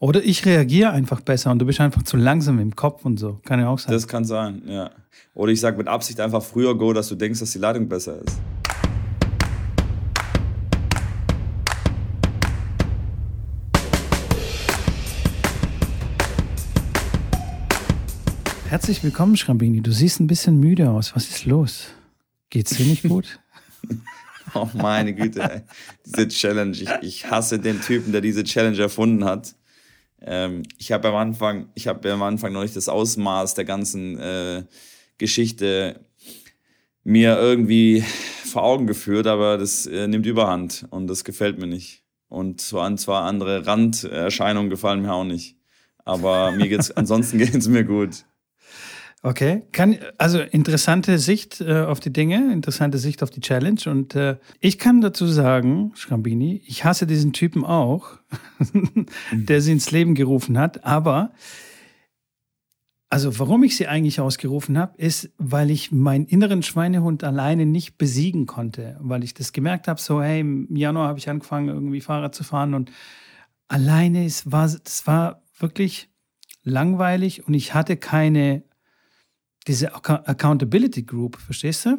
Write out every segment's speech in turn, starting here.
Oder ich reagiere einfach besser und du bist einfach zu langsam im Kopf und so. Kann ja auch sein. Das kann sein, ja. Oder ich sage mit Absicht einfach früher Go, dass du denkst, dass die Leitung besser ist. Herzlich willkommen, Schrambini. Du siehst ein bisschen müde aus. Was ist los? Geht's dir nicht gut? oh meine Güte, ey. diese Challenge. Ich, ich hasse den Typen, der diese Challenge erfunden hat. Ähm, ich habe am Anfang, ich habe am Anfang noch nicht das Ausmaß der ganzen äh, Geschichte mir irgendwie vor Augen geführt, aber das äh, nimmt Überhand und das gefällt mir nicht. Und zwar, zwar andere Randerscheinungen gefallen mir auch nicht. Aber mir geht's, ansonsten geht's mir gut. Okay, kann, also interessante Sicht äh, auf die Dinge, interessante Sicht auf die Challenge. Und äh, ich kann dazu sagen, Schrambini, ich hasse diesen Typen auch, der sie ins Leben gerufen hat. Aber, also warum ich sie eigentlich ausgerufen habe, ist, weil ich meinen inneren Schweinehund alleine nicht besiegen konnte. Weil ich das gemerkt habe, so, hey, im Januar habe ich angefangen, irgendwie Fahrrad zu fahren und alleine, es war, es war wirklich langweilig und ich hatte keine diese Accountability Group, verstehst du?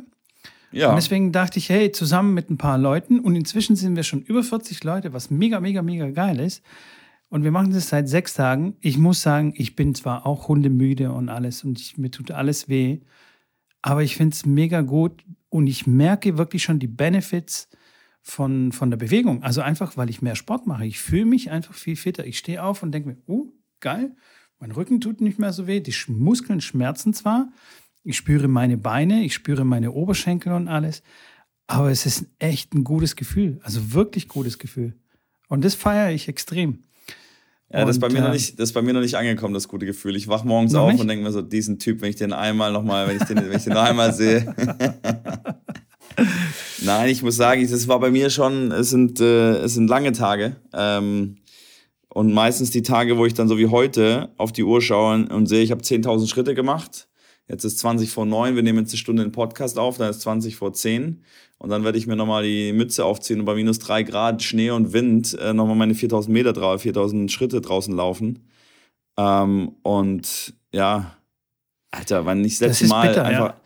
Ja. Und deswegen dachte ich, hey, zusammen mit ein paar Leuten und inzwischen sind wir schon über 40 Leute, was mega, mega, mega geil ist. Und wir machen das seit sechs Tagen. Ich muss sagen, ich bin zwar auch hundemüde und alles und ich, mir tut alles weh, aber ich finde es mega gut und ich merke wirklich schon die Benefits von, von der Bewegung. Also einfach, weil ich mehr Sport mache. Ich fühle mich einfach viel fitter. Ich stehe auf und denke mir, uh, geil, mein Rücken tut nicht mehr so weh, die Muskeln schmerzen zwar, ich spüre meine Beine, ich spüre meine Oberschenkel und alles, aber es ist echt ein gutes Gefühl, also wirklich gutes Gefühl. Und das feiere ich extrem. Ja, das ist, bei mir äh, noch nicht, das bei mir noch nicht angekommen, das gute Gefühl. Ich wach morgens auf nicht? und denke mir so, diesen Typ, wenn ich den einmal nochmal, wenn ich den, wenn ich den noch einmal sehe. Nein, ich muss sagen, das war bei mir schon, es sind, äh, es sind lange Tage. Ähm, und meistens die Tage, wo ich dann so wie heute auf die Uhr schaue und sehe, ich habe 10.000 Schritte gemacht. Jetzt ist 20 vor 9, wir nehmen jetzt eine Stunde den Podcast auf, dann ist 20 vor 10. Und dann werde ich mir nochmal die Mütze aufziehen und bei minus 3 Grad Schnee und Wind äh, nochmal meine 4000 Meter, 4000 Schritte draußen laufen. Ähm, und ja, Alter, wann ich das letzte Mal bitter, einfach ja.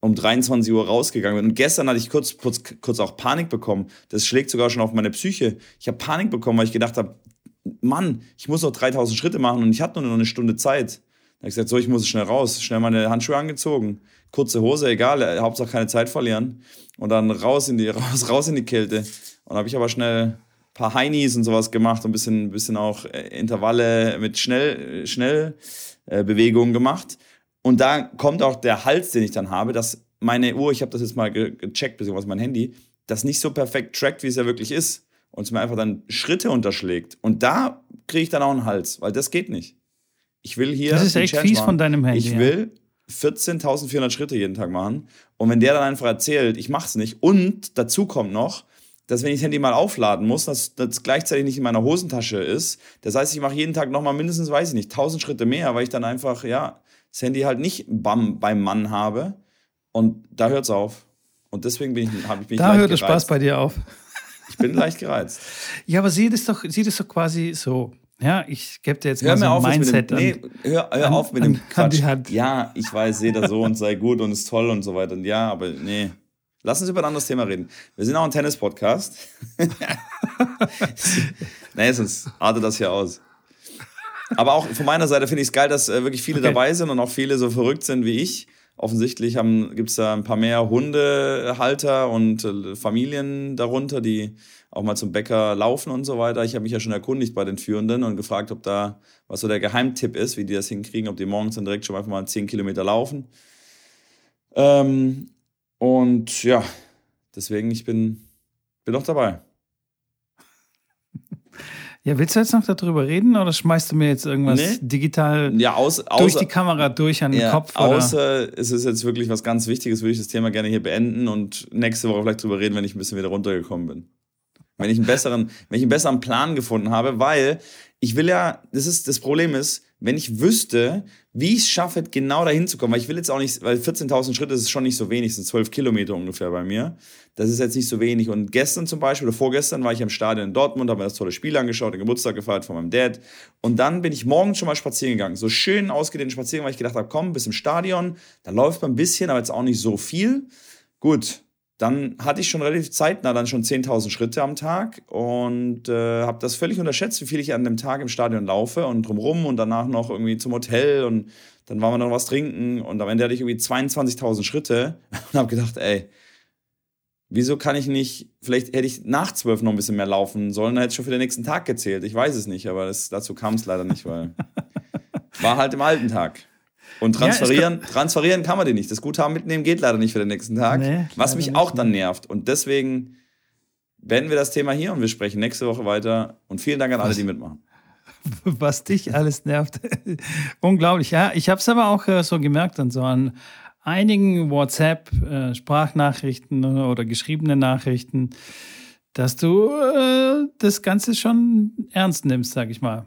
um 23 Uhr rausgegangen bin. Und gestern hatte ich kurz, kurz, kurz auch Panik bekommen. Das schlägt sogar schon auf meine Psyche. Ich habe Panik bekommen, weil ich gedacht habe, Mann, ich muss noch 3000 Schritte machen und ich hatte nur noch eine Stunde Zeit. Da habe ich gesagt, so, ich muss schnell raus. Schnell meine Handschuhe angezogen. Kurze Hose, egal, äh, Hauptsache keine Zeit verlieren. Und dann raus in die, raus, raus in die Kälte. Und habe ich aber schnell ein paar Heinis und sowas gemacht und ein bisschen, bisschen auch äh, Intervalle mit schnell, schnell äh, Bewegungen gemacht. Und da kommt auch der Hals, den ich dann habe, dass meine Uhr, ich habe das jetzt mal gecheckt, beziehungsweise mein Handy, das nicht so perfekt trackt, wie es ja wirklich ist und es mir einfach dann Schritte unterschlägt. Und da kriege ich dann auch einen Hals, weil das geht nicht. Ich will hier. Das ist echt fies machen. von deinem Handy. Ich will 14.400 Schritte jeden Tag machen. Und wenn der dann einfach erzählt, ich mache es nicht. Und dazu kommt noch, dass wenn ich das Handy mal aufladen muss, dass das gleichzeitig nicht in meiner Hosentasche ist. Das heißt, ich mache jeden Tag nochmal mindestens, weiß ich nicht, 1000 Schritte mehr, weil ich dann einfach, ja, das Handy halt nicht bam, beim Mann habe. Und da hört es auf. Und deswegen bin ich, ich mich Da hört der Spaß bei dir auf. Ich bin leicht gereizt. Ja, aber sieh das doch, sieh das doch quasi so. Ja, ich gebe dir jetzt hör mal so ein auf, Mindset dem, nee, hör, hör an, auf mit dem Quatsch. Ja, ich weiß, sehe das so und sei gut und ist toll und so weiter. Und ja, aber nee. Lass uns über ein anderes Thema reden. Wir sind auch ein Tennis-Podcast. nee, sonst artet das hier aus. Aber auch von meiner Seite finde ich es geil, dass äh, wirklich viele okay. dabei sind und auch viele so verrückt sind wie ich offensichtlich gibt es da ein paar mehr Hundehalter und äh, Familien darunter, die auch mal zum Bäcker laufen und so weiter. Ich habe mich ja schon erkundigt bei den Führenden und gefragt, ob da was so der Geheimtipp ist, wie die das hinkriegen, ob die morgens dann direkt schon einfach mal 10 Kilometer laufen. Ähm, und ja, deswegen, ich bin, bin noch dabei. Ja, willst du jetzt noch darüber reden oder schmeißt du mir jetzt irgendwas nee. digital ja, außer, durch die Kamera durch an den ja, Kopf? Oder? Außer es ist jetzt wirklich was ganz Wichtiges, würde ich das Thema gerne hier beenden und nächste Woche vielleicht darüber reden, wenn ich ein bisschen wieder runtergekommen bin. Wenn ich einen besseren, wenn ich einen besseren Plan gefunden habe, weil ich will ja, das ist, das Problem ist, wenn ich wüsste, wie ich es schaffe, genau dahin zu kommen, weil ich will jetzt auch nicht, weil 14.000 Schritte ist schon nicht so wenig, sind 12 Kilometer ungefähr bei mir. Das ist jetzt nicht so wenig. Und gestern zum Beispiel, oder vorgestern war ich im Stadion in Dortmund, habe mir das tolle Spiel angeschaut, den Geburtstag gefeiert von meinem Dad. Und dann bin ich morgens schon mal spazieren gegangen. So schön ausgedehnten Spazieren, weil ich gedacht habe, komm, bis im Stadion, da läuft man ein bisschen, aber jetzt auch nicht so viel. Gut, dann hatte ich schon relativ zeitnah dann schon 10.000 Schritte am Tag und äh, habe das völlig unterschätzt, wie viel ich an dem Tag im Stadion laufe und drumrum und danach noch irgendwie zum Hotel und dann waren wir noch was trinken und am Ende hatte ich irgendwie 22.000 Schritte und habe gedacht, ey, wieso kann ich nicht, vielleicht hätte ich nach 12 noch ein bisschen mehr laufen sollen, dann hätte ich schon für den nächsten Tag gezählt. Ich weiß es nicht, aber das, dazu kam es leider nicht, weil war halt im alten Tag. Und transferieren, ja, transferieren kann man den nicht. Das Guthaben mitnehmen geht leider nicht für den nächsten Tag. Nee, was mich auch dann nervt. Und deswegen beenden wir das Thema hier und wir sprechen nächste Woche weiter. Und vielen Dank an alle, die mitmachen. Was dich alles nervt. Unglaublich. Ja, ich habe es aber auch äh, so gemerkt und so an einigen WhatsApp-Sprachnachrichten äh, oder geschriebene Nachrichten, dass du äh, das Ganze schon ernst nimmst, sag ich mal.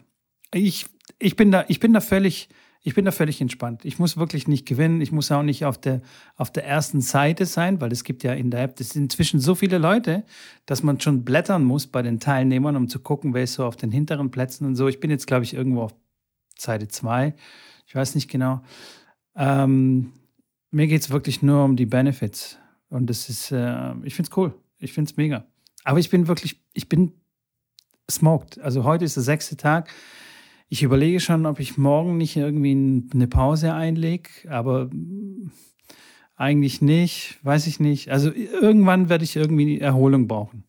Ich, ich, bin, da, ich bin da völlig ich bin da völlig entspannt. Ich muss wirklich nicht gewinnen. Ich muss auch nicht auf der, auf der ersten Seite sein, weil es gibt ja in der App, das sind inzwischen so viele Leute, dass man schon blättern muss bei den Teilnehmern, um zu gucken, wer ist so auf den hinteren Plätzen und so. Ich bin jetzt, glaube ich, irgendwo auf Seite 2. Ich weiß nicht genau. Ähm, mir geht es wirklich nur um die Benefits. Und das ist, äh, ich finde es cool. Ich finde es mega. Aber ich bin wirklich, ich bin smoked. Also heute ist der sechste Tag. Ich überlege schon, ob ich morgen nicht irgendwie eine Pause einlege, aber eigentlich nicht, weiß ich nicht. Also irgendwann werde ich irgendwie Erholung brauchen.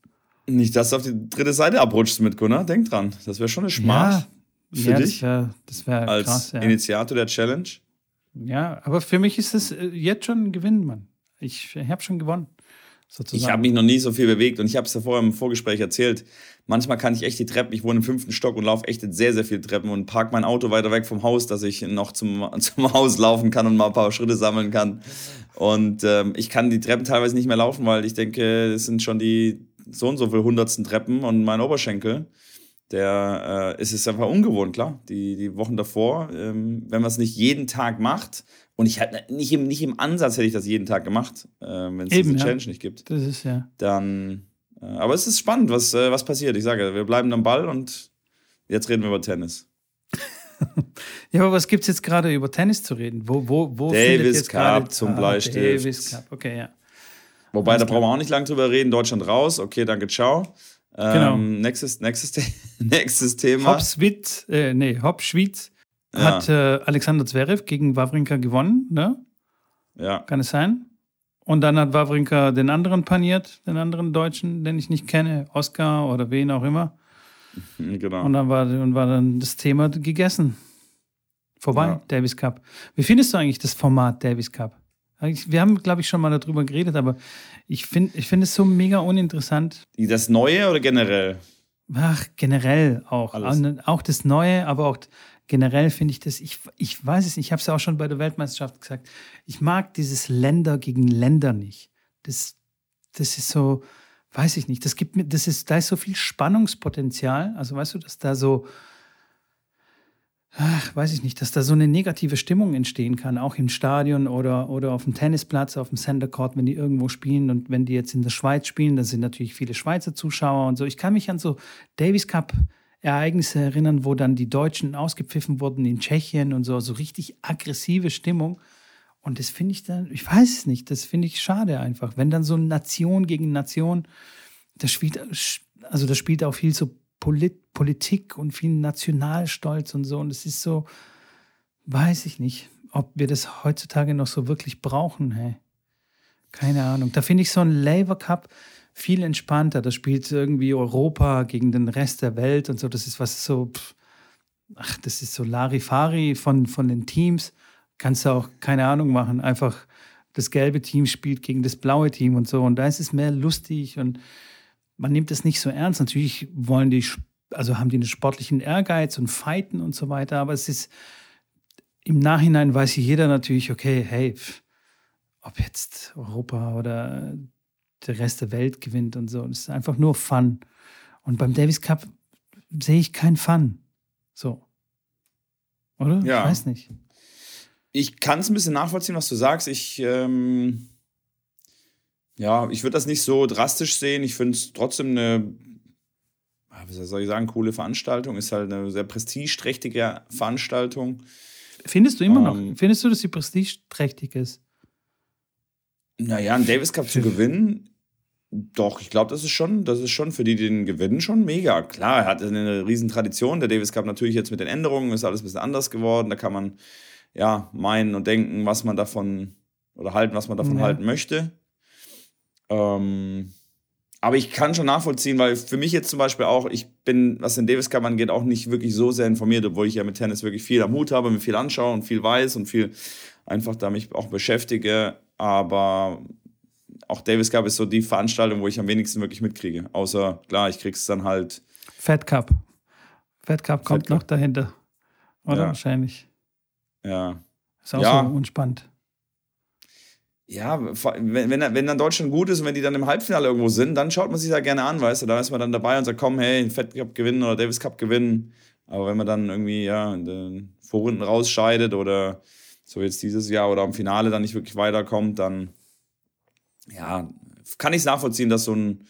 Nicht, dass du auf die dritte Seite abrutschst mit Gunnar. Denk dran. Das wäre schon eine Schmach ja, für ja, dich. Das wäre wär als krass, ja. Initiator der Challenge. Ja, aber für mich ist es äh, jetzt schon ein Gewinn, Mann. Ich habe schon gewonnen. Sozusagen. Ich habe mich noch nie so viel bewegt und ich habe es ja vorher im Vorgespräch erzählt. Manchmal kann ich echt die Treppen, ich wohne im fünften Stock und laufe echt sehr, sehr viele Treppen und parke mein Auto weiter weg vom Haus, dass ich noch zum, zum Haus laufen kann und mal ein paar Schritte sammeln kann. Und ähm, ich kann die Treppen teilweise nicht mehr laufen, weil ich denke, es sind schon die so und so viel hundertsten Treppen und mein Oberschenkel, der äh, ist es einfach ungewohnt, klar. Die, die Wochen davor, ähm, wenn man es nicht jeden Tag macht, und ich hätte nicht im, nicht im Ansatz hätte ich das jeden Tag gemacht, äh, wenn es diese ja. Challenge nicht gibt. Das ist ja. Dann. Äh, aber es ist spannend, was, äh, was passiert. Ich sage, wir bleiben am Ball und jetzt reden wir über Tennis. ja, aber was gibt es jetzt gerade über Tennis zu reden? Wo, wo, wo Davis Cup zum ah, Bleistift. Davis Cup, okay, ja. Wobei, Alles da brauchen wir auch nicht lange drüber reden. Deutschland raus, okay, danke, ciao. Genau. Ähm, nächstes, nächstes, nächstes Thema. Hopswitz, äh, nee, Hopschwitz hat äh, Alexander Zverev gegen Wawrinka gewonnen, ne? Ja. Kann es sein? Und dann hat Wawrinka den anderen paniert, den anderen Deutschen, den ich nicht kenne, Oscar oder wen auch immer. Genau. Und dann war, und war dann das Thema gegessen. Vorbei, ja. Davis Cup. Wie findest du eigentlich das Format Davis Cup? Wir haben, glaube ich, schon mal darüber geredet, aber ich finde ich find es so mega uninteressant. Das Neue oder generell? Ach, generell auch. Alles. Auch das Neue, aber auch generell finde ich das, ich, ich weiß es nicht, ich habe es auch schon bei der Weltmeisterschaft gesagt, ich mag dieses Länder gegen Länder nicht. Das, das ist so, weiß ich nicht, das gibt mir, das ist, da ist so viel Spannungspotenzial. Also weißt du, dass da so, ach, weiß ich nicht, dass da so eine negative Stimmung entstehen kann, auch im Stadion oder, oder auf dem Tennisplatz, auf dem Center Court, wenn die irgendwo spielen und wenn die jetzt in der Schweiz spielen, dann sind natürlich viele Schweizer Zuschauer und so. Ich kann mich an so Davis Cup Ereignisse erinnern, wo dann die Deutschen ausgepfiffen wurden in Tschechien und so, so richtig aggressive Stimmung. Und das finde ich dann, ich weiß es nicht, das finde ich schade einfach. Wenn dann so Nation gegen Nation, das spielt, also das spielt auch viel so Polit Politik und viel Nationalstolz und so. Und es ist so, weiß ich nicht, ob wir das heutzutage noch so wirklich brauchen, hey. Keine Ahnung. Da finde ich so ein Labour Cup, viel entspannter. Da spielt irgendwie Europa gegen den Rest der Welt und so. Das ist was so, pff, ach, das ist so Larifari von, von den Teams. Kannst du auch keine Ahnung machen. Einfach das gelbe Team spielt gegen das blaue Team und so. Und da ist es mehr lustig und man nimmt es nicht so ernst. Natürlich wollen die, also haben die einen sportlichen Ehrgeiz und fighten und so weiter. Aber es ist, im Nachhinein weiß jeder natürlich, okay, hey, pff, ob jetzt Europa oder der Rest der Welt gewinnt und so. Es ist einfach nur Fun. Und beim Davis Cup sehe ich keinen Fun. So. Oder? Ja. Ich weiß nicht. Ich kann es ein bisschen nachvollziehen, was du sagst. Ich, ähm, ja, ich würde das nicht so drastisch sehen. Ich finde es trotzdem eine, ah, wie soll ich sagen, coole Veranstaltung. Ist halt eine sehr prestigeträchtige Veranstaltung. Findest du immer Ähm. noch? Findest du, dass sie prestigeträchtig ist? Naja, einen Davis Cup zu gewinnen, doch, ich glaube, das ist schon, das ist schon für die, die den gewinnen, schon mega. Klar, er hat eine riesen Tradition. Der Davis Cup natürlich jetzt mit den Änderungen ist alles ein bisschen anders geworden. Da kann man ja meinen und denken, was man davon oder halten, was man davon Ja. halten möchte. Ähm, aber ich kann schon nachvollziehen, weil für mich jetzt zum Beispiel auch, ich bin, was den Davis Cup angeht, auch nicht wirklich so sehr informiert, obwohl ich ja mit Tennis wirklich viel am Hut habe, mir viel anschaue und viel weiß und viel einfach da mich auch beschäftige. Aber auch Davis Cup ist so die Veranstaltung, wo ich am wenigsten wirklich mitkriege. Außer, klar, ich krieg's dann halt. Fed Cup. Fed Cup kommt Fed Cup. noch dahinter. Oder Ja. wahrscheinlich. Ja, Ist auch Ja. so unspannend. ja wenn, wenn, wenn dann Deutschland gut ist und wenn die dann im Halbfinale irgendwo sind, dann schaut man sich da gerne an, weißt du. Da ist man dann dabei und sagt, komm, hey, Fed Cup gewinnen oder Davis Cup gewinnen. Aber wenn man dann irgendwie ja, in den Vorrunden rausscheidet oder so jetzt dieses Jahr oder am Finale dann nicht wirklich weiterkommt, dann ja, kann ich es nachvollziehen, dass so ein,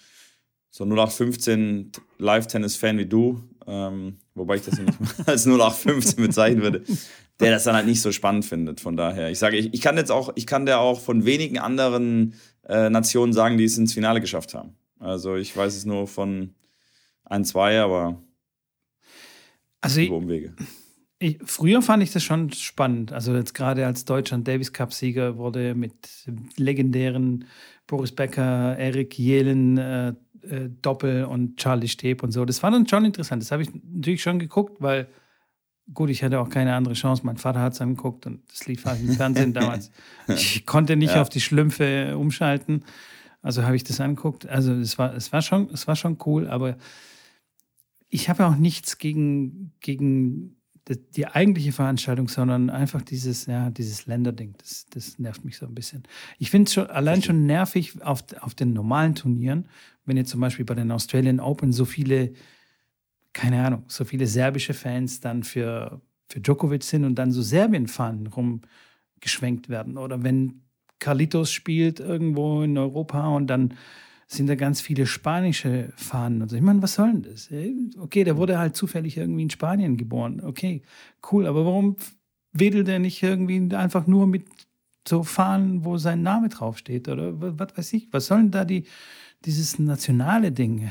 so ein 0815 Live-Tennis-Fan wie du, ähm, wobei ich das nicht als 0815 bezeichnen würde, der das dann halt nicht so spannend findet. Von daher, ich sage, ich, ich kann jetzt auch, ich kann der auch von wenigen anderen äh, Nationen sagen, die es ins Finale geschafft haben. Also ich weiß es nur von ein, zwei, aber Also über Umwege. ich, früher fand ich das schon spannend. Also jetzt gerade als Deutschland Davis Cup-Sieger wurde mit legendären Boris Becker, Erik Jelen, äh, äh, Doppel und Charlie Steb und so. Das war dann schon interessant. Das habe ich natürlich schon geguckt, weil gut, ich hatte auch keine andere Chance. Mein Vater hat es angeguckt und das lief halt im Fernsehen damals. Ich konnte nicht Ja. auf die Schlümpfe umschalten. Also habe ich das angeguckt. Also es war, es war schon, es war schon cool, aber ich habe auch nichts gegen, gegen die, die eigentliche Veranstaltung, sondern einfach dieses, ja, dieses Länderding. Das, das nervt mich so ein bisschen. Ich finde es schon, allein schon nervig auf, auf den normalen Turnieren, wenn jetzt zum Beispiel bei den Australian Open so viele, keine Ahnung, so viele serbische Fans dann für, für Djokovic sind und dann so Serbien-Fahnen rumgeschwenkt werden. Oder wenn Carlitos spielt irgendwo in Europa und dann sind da ganz viele spanische Fahnen und so. Ich meine, was soll denn das? Okay, der wurde halt zufällig irgendwie in Spanien geboren. Okay, cool, aber warum wedelt er nicht irgendwie einfach nur mit so Fahnen, wo sein Name draufsteht? Oder wa- was weiß ich? Was sollen da die, dieses nationale Ding?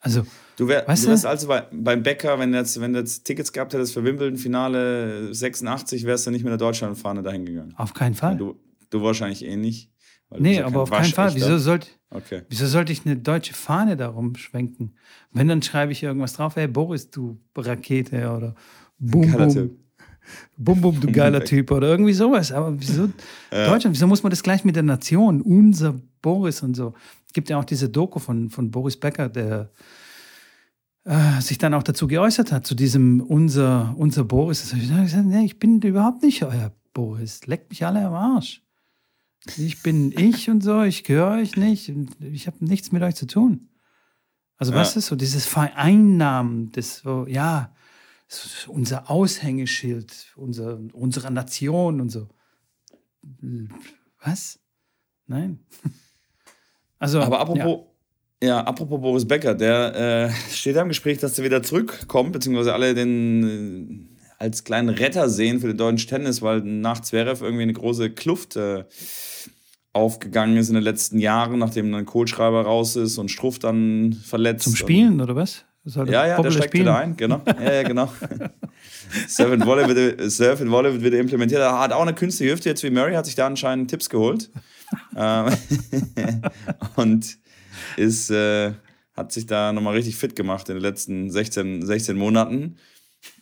Also, Du, wär, Weißt du wärst also bei, beim Bäcker, wenn du jetzt, wenn jetzt Tickets gehabt hättest für Wimbledon-Finale 86, wärst du nicht mit der Deutschlandfahne dahin gegangen. auf keinen Fall. Du, du wahrscheinlich eh nicht. nee, aber auf keinen Fall. Wieso sollte, Okay. wieso sollte ich eine deutsche Fahne da rumschwenken? Wenn, dann schreibe ich irgendwas drauf. Hey, Boris, du Rakete oder Bum, Geiler Bum. Typ. Bum, bum, du geiler Typ oder irgendwie sowas. Aber wieso Deutschland, wieso muss man das gleich mit der Nation, unser Boris und so? Es gibt ja auch diese Doku von, von Boris Becker, der äh, sich dann auch dazu geäußert hat, zu diesem unser, unser Boris. Ich gesagt, nee, ich bin überhaupt nicht euer Boris. Leckt mich alle am Arsch. Ich bin ich und so, ich gehöre euch nicht. Ich habe nichts mit euch zu tun. Also, Ja. was ist so dieses Vereinnahmen, das so, ja, das unser Aushängeschild unser, unserer Nation und so. Was? Nein. Also, Aber apropos, ja. apropos Boris Becker, der äh, steht ja im Gespräch, dass er wieder zurückkommt, beziehungsweise alle den äh, als kleinen Retter sehen für den deutschen Tennis, weil nach Zverev irgendwie eine große Kluft äh, aufgegangen ist in den letzten Jahren, nachdem dann Kohlschreiber raus ist und Struff dann verletzt. Zum Spielen oder was? Soll Ja, ja, der steigt spielen? wieder ein, genau. Ja, ja, genau. Surf and Volley wird, Surf and Volley wird wieder implementiert. Er hat auch eine künstliche Hüfte jetzt wie Murray, hat sich da anscheinend Tipps geholt. Ähm, und ist, äh, hat sich da nochmal richtig fit gemacht in den letzten 16, 16 Monaten.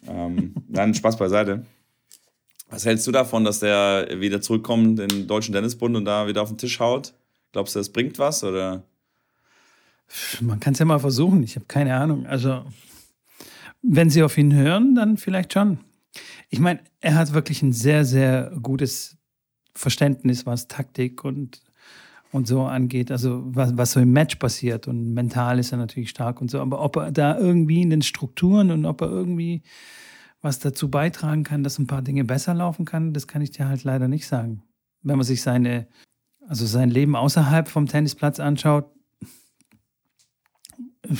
Ähm, nein, Spaß beiseite. Was hältst du davon, dass der wieder zurückkommt in den Deutschen Tennisbund und da wieder auf den Tisch haut? Glaubst du, das bringt was? Oder? Man kann es ja mal versuchen. Ich habe keine Ahnung. Also, wenn sie auf ihn hören, dann vielleicht schon. Ich meine, er hat wirklich ein sehr, sehr gutes Verständnis, was Taktik und, und so angeht. Also, was, was so im Match passiert. Und mental ist er natürlich stark und so. Aber ob er da irgendwie in den Strukturen und ob er irgendwie was dazu beitragen kann, dass ein paar Dinge besser laufen kann, das kann ich dir halt leider nicht sagen. Wenn man sich seine, also sein Leben außerhalb vom Tennisplatz anschaut,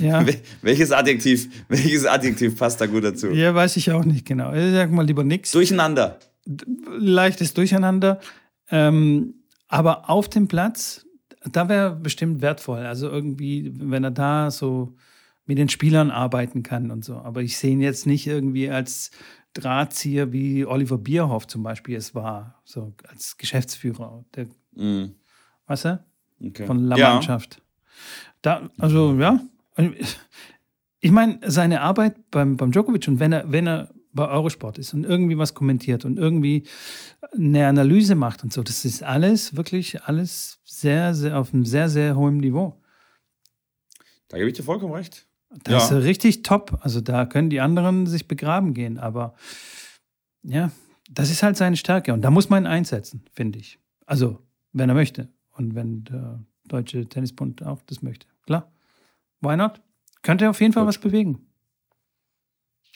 ja. Welches Adjektiv, welches Adjektiv passt da gut dazu? Ja, weiß ich auch nicht genau. Ich sag mal lieber nichts. Durcheinander. Leichtes Durcheinander. Ähm, aber auf dem Platz, da wäre bestimmt wertvoll. Also irgendwie, wenn er da so mit den Spielern arbeiten kann und so. Aber ich sehe ihn jetzt nicht irgendwie als Drahtzieher wie Oliver Bierhoff zum Beispiel es war, so als Geschäftsführer. Der, mm. Weißt du? Okay. Von La Mannschaft. Ja. Da, also ja, ich meine, seine Arbeit beim, beim Djokovic und wenn er, wenn er bei Eurosport ist und irgendwie was kommentiert und irgendwie eine Analyse macht und so, das ist alles wirklich alles sehr, sehr auf einem sehr, sehr hohen Niveau. Da gebe ich dir vollkommen recht. Das ja. ist richtig top. Also da können die anderen sich begraben gehen, aber ja, das ist halt seine Stärke und da muss man ihn einsetzen, finde ich. Also, wenn er möchte und wenn der Deutsche Tennisbund auch das möchte. Klar. Why not? Könnte auf jeden Fall Gut. was bewegen.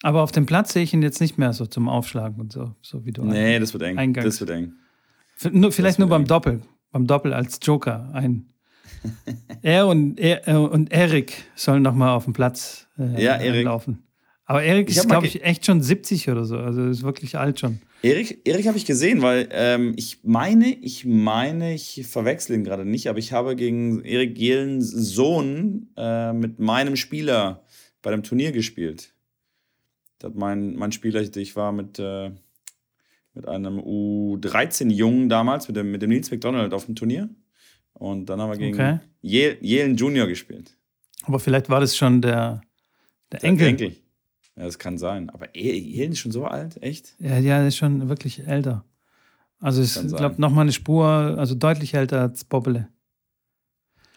Aber auf dem Platz sehe ich ihn jetzt nicht mehr so zum Aufschlagen und so, so wie du. Nee, das wird eng. Eingangs. Das wird eng. Nur, vielleicht nur beim eng. Doppel. Beim Doppel als Joker. Ein, er und, er, äh, und Erik sollen nochmal auf dem Platz äh, ja, laufen. Aber Erik ist, glaube ich, echt schon 70 oder so. Also ist wirklich alt schon. Erik, Erik habe ich gesehen, weil ähm, ich meine, ich meine, ich verwechsel ihn gerade nicht, aber ich habe gegen Erik Gelens Sohn äh, mit meinem Spieler bei dem Turnier gespielt. Hat mein, mein Spieler, ich war mit, äh, mit einem U13-Jungen damals, mit dem, mit dem Nils McDonald auf dem Turnier. Und dann haben wir gegen okay. Jelen Junior gespielt. Aber vielleicht war das schon der, der, der Enkel. Enkel. Ja, das kann sein. Aber Elen ist schon so alt, echt? Ja, ja, ist schon wirklich älter. Also ich glaube, nochmal eine Spur, also deutlich älter als Bobbele.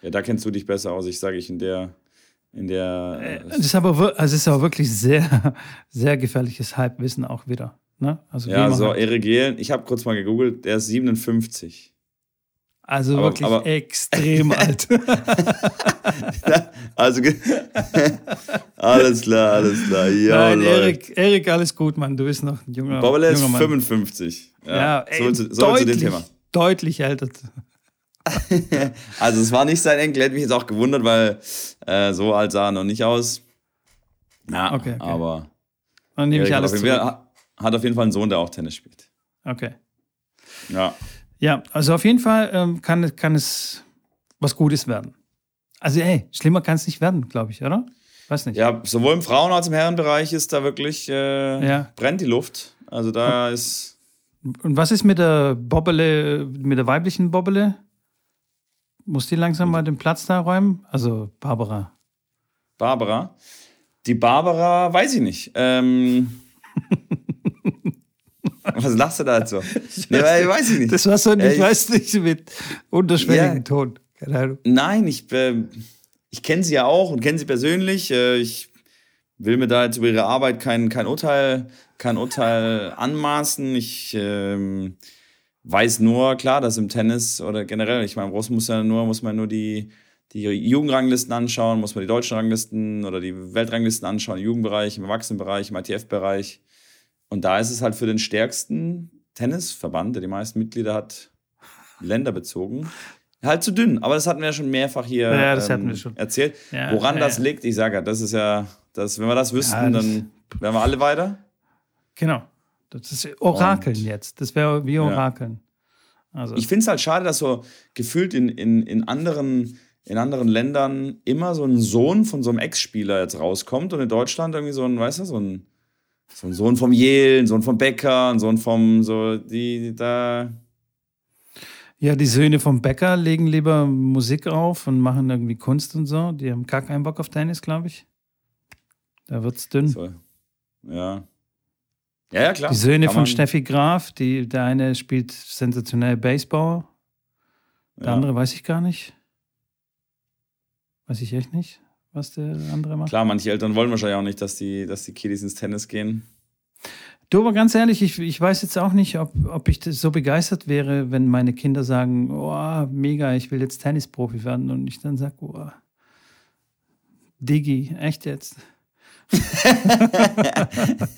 Ja, da kennst du dich besser aus. Ich sage ich in der, in der. Äh, das ist aber, also ist aber wirklich sehr, sehr gefährliches Halbwissen auch wieder. Ne? Also ja, so halt. Erik Jelen, ich habe kurz mal gegoogelt, der ist 57. Also aber, wirklich aber, extrem alt. also alles klar, alles klar. Nein, Erik, Erik, alles gut, Mann. Du bist noch ein junger, Bobbele ist 55. Ja, ja ey, so, so deutlich, zu dem Thema. Deutlich älter. also es war nicht sein Enkel, hätte mich jetzt auch gewundert, weil äh, so alt sah er noch nicht aus. Ja, okay, okay. aber dann nehme ich alles auf Fall, hat auf jeden Fall einen Sohn, der auch Tennis spielt. Okay. Ja. Ja, also auf jeden Fall ähm, kann, kann es was Gutes werden. Also ey, schlimmer kann es nicht werden, glaube ich, oder? Weiß nicht. Ja, sowohl im Frauen- als auch im Herrenbereich ist da wirklich, äh, ja. brennt die Luft. Also da ist... Und was ist mit der Bobbele, mit der weiblichen Bobbele? Muss die langsam mal den Platz da räumen? Also Barbara. Barbara? Die Barbara, weiß ich nicht. Ähm... Was lachst du da jetzt so? Nee, weiß ich nicht. Das war so, ich äh, weiß nicht, mit unterschwelligen ja, Ton. Keine Ahnung. Nein, ich, äh, ich kenne sie ja auch und kenne sie persönlich. Äh, ich will mir da jetzt über ihre Arbeit kein, kein, Urteil, kein Urteil anmaßen. Ich ähm, weiß nur, klar, dass im Tennis oder generell, ich meine, Ross muss ja nur, muss man nur die, die Jugendranglisten anschauen, muss man die deutschen Ranglisten oder die Weltranglisten anschauen, im Jugendbereich, im Erwachsenenbereich, im ITF-Bereich. Und da ist es halt für den stärksten Tennisverband, der die meisten Mitglieder hat, länderbezogen, halt zu dünn. Aber das hatten wir ja schon mehrfach hier ja, ähm, schon. erzählt. Ja, Woran ja, das liegt, ich sage ja, das ist ja, das, wenn wir das wüssten, das dann wären wir alle weiter. Genau. Das ist Orakeln Und, jetzt. Das wäre wie Orakeln. Also. Ich finde es halt schade, dass so gefühlt in, in, in anderen in anderen Ländern immer so ein Sohn von so einem Ex-Spieler jetzt rauskommt und in Deutschland irgendwie so ein, weißt du, so ein so ein Sohn vom Yale, ein Sohn vom Bäcker, ein Sohn vom, so, die, da. Ja, die Söhne vom Bäcker legen lieber Musik auf und machen irgendwie Kunst und so. Die haben gar keinen Bock auf Tennis, glaube ich. Da wird's dünn. So. Ja. Ja, ja, klar. Die Söhne von Steffi Graf, die, der eine spielt sensationell Baseball. Der ja. andere weiß ich gar nicht. Weiß ich echt nicht was der andere macht. Klar, manche Eltern wollen wahrscheinlich auch nicht, dass die, dass die Kiddies ins Tennis gehen. Du, aber ganz ehrlich, ich, ich weiß jetzt auch nicht, ob, ob ich so begeistert wäre, wenn meine Kinder sagen, oh, mega, ich will jetzt Tennisprofi werden und ich dann sage, oh, Diggi, echt jetzt?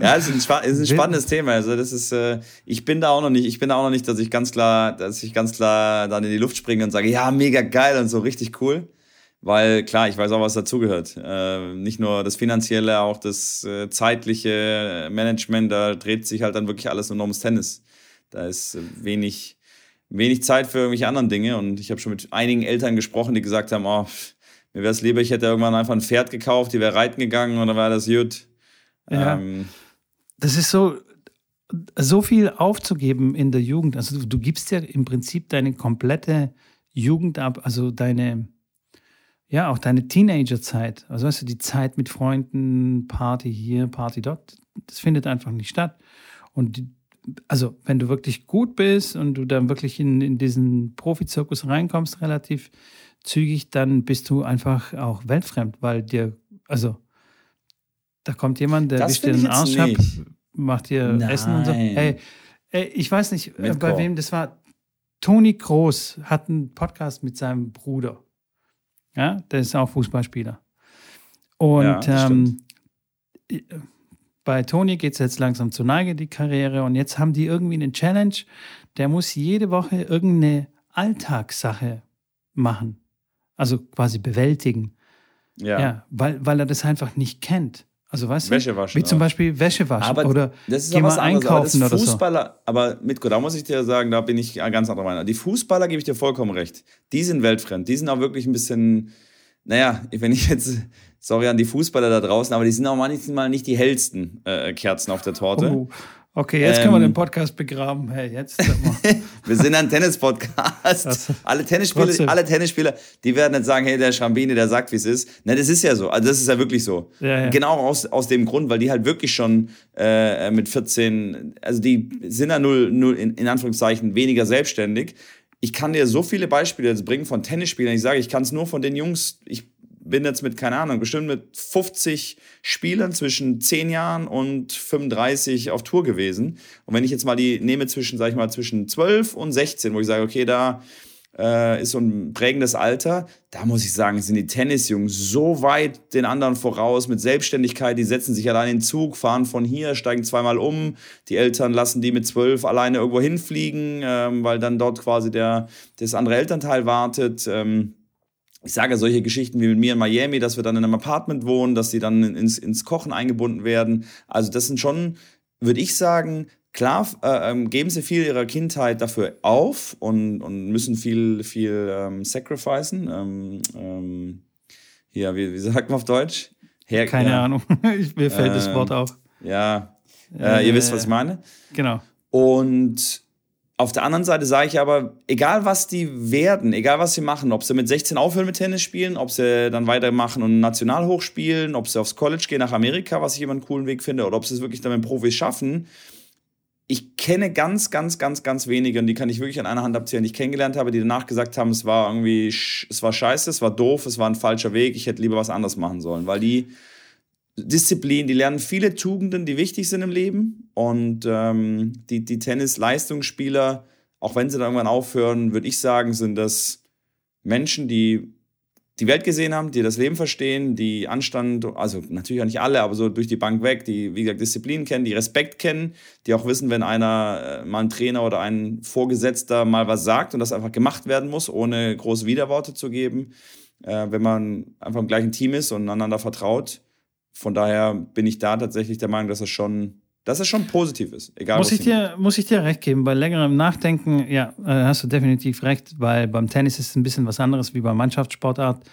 ja, es ist ein, ist ein spannendes Thema. Also das ist, äh, ich bin da auch noch nicht, ich bin da auch noch nicht, dass ich ganz klar, dass ich ganz klar dann in die Luft springe und sage, ja, mega geil und so richtig cool. Weil klar, ich weiß auch, was dazugehört. Äh, nicht nur das Finanzielle, auch das äh, zeitliche Management, da dreht sich halt dann wirklich alles nur ums Tennis. Da ist wenig, wenig Zeit für irgendwelche anderen Dinge. Und ich habe schon mit einigen Eltern gesprochen, die gesagt haben, oh, mir wäre es lieber, ich hätte irgendwann einfach ein Pferd gekauft, die wäre reiten gegangen und dann war das gut. Ja. Ähm, das ist so, so viel aufzugeben in der Jugend. Also du, du gibst ja im Prinzip deine komplette Jugend ab, also deine, ja, auch deine Teenagerzeit. Also weißt du, die Zeit mit Freunden, Party hier, Party dort, das findet einfach nicht statt. Und die, also wenn du wirklich gut bist und du dann wirklich in, in diesen Profizirkus reinkommst, relativ zügig, dann bist du einfach auch weltfremd, weil dir, also da kommt jemand, der wischt dir den Arsch ab, macht dir Nein. Essen und so. Hey, ey, ich weiß nicht, äh, bei wem das war. Toni Groß hat einen Podcast mit seinem Bruder. Ja, der ist auch Fußballspieler. Und ja, ähm, bei Toni geht es jetzt langsam zur Neige, die Karriere. Und jetzt haben die irgendwie eine Challenge. Der muss jede Woche irgendeine Alltagssache machen. Also quasi bewältigen. Ja. ja weil, weil er das einfach nicht kennt. Also weißt Wäsche du, waschen. Wie zum Beispiel Wäsche waschen aber oder das ist geh mal einkaufen aber Fußballer, oder so. Aber Mitko, da muss ich dir sagen, da bin ich ganz anderer Meinung. Die Fußballer gebe ich dir vollkommen recht. Die sind weltfremd. Die sind auch wirklich ein bisschen, naja, wenn ich jetzt, sorry an die Fußballer da draußen, aber die sind auch manchmal nicht die hellsten äh, Kerzen auf der Torte. Oh. Okay, jetzt ähm, können wir den Podcast begraben. Hey, jetzt. wir sind ein Tennis-Podcast. Alle Tennisspieler, alle Tennisspieler, die werden nicht sagen, hey, der Schrambini, der sagt, wie es ist. Ne, das ist ja so. Also das ist ja wirklich so. Ja, ja. Genau aus, aus dem Grund, weil die halt wirklich schon äh, mit 14, also die sind ja null, null in, in Anführungszeichen weniger selbstständig. Ich kann dir so viele Beispiele jetzt bringen von Tennisspielern. Ich sage, ich kann es nur von den Jungs, ich bin jetzt mit, keine Ahnung, bestimmt mit 50 Spielern zwischen 10 Jahren und 35 auf Tour gewesen. Und wenn ich jetzt mal die nehme zwischen, sag ich mal, zwischen 12 und 16, wo ich sage, okay, da äh, ist so ein prägendes Alter, da muss ich sagen, sind die Tennisjungs so weit den anderen voraus mit Selbstständigkeit, die setzen sich allein in den Zug, fahren von hier, steigen zweimal um, die Eltern lassen die mit zwölf alleine irgendwo hinfliegen, ähm, weil dann dort quasi der, das andere Elternteil wartet. Ähm, ich sage solche Geschichten wie mit mir in Miami, dass wir dann in einem Apartment wohnen, dass sie dann ins, ins Kochen eingebunden werden. Also das sind schon, würde ich sagen, klar äh, ähm, geben sie viel ihrer Kindheit dafür auf und, und müssen viel, viel ähm, sacrificen. Ähm, ähm, hier, wie, wie sagt man auf Deutsch? Her Keine ja. Ahnung, mir fällt das Wort ähm, auf. Ja, äh, äh, ihr wisst, was ich meine. Genau. Und auf der anderen Seite sage ich aber, egal was die werden, egal was sie machen, ob sie mit 16 aufhören mit Tennis spielen, ob sie dann weitermachen und national hochspielen, ob sie aufs College gehen nach Amerika, was ich immer einen coolen Weg finde, oder ob sie es wirklich dann mit Profis schaffen. Ich kenne ganz, ganz, ganz, ganz wenige, und die kann ich wirklich an einer Hand abzählen, die ich kennengelernt habe, die danach gesagt haben, es war irgendwie, es war scheiße, es war doof, es war ein falscher Weg, ich hätte lieber was anderes machen sollen, weil die Disziplin, die lernen viele Tugenden, die wichtig sind im Leben. Und ähm, die, die Tennis-Leistungsspieler, auch wenn sie dann irgendwann aufhören, würde ich sagen, sind das Menschen, die die Welt gesehen haben, die das Leben verstehen, die Anstand, also natürlich auch nicht alle, aber so durch die Bank weg, die, wie gesagt, Disziplin kennen, die Respekt kennen, die auch wissen, wenn einer, äh, mal ein Trainer oder ein Vorgesetzter mal was sagt und das einfach gemacht werden muss, ohne große Widerworte zu geben, äh, wenn man einfach im gleichen Team ist und einander vertraut, von daher bin ich da tatsächlich der Meinung, dass es schon, dass es schon positiv ist. Egal, muss, ich dir, muss ich dir recht geben. Bei längerem Nachdenken, ja, äh, hast du definitiv recht, weil beim Tennis ist es ein bisschen was anderes wie bei Mannschaftssportart.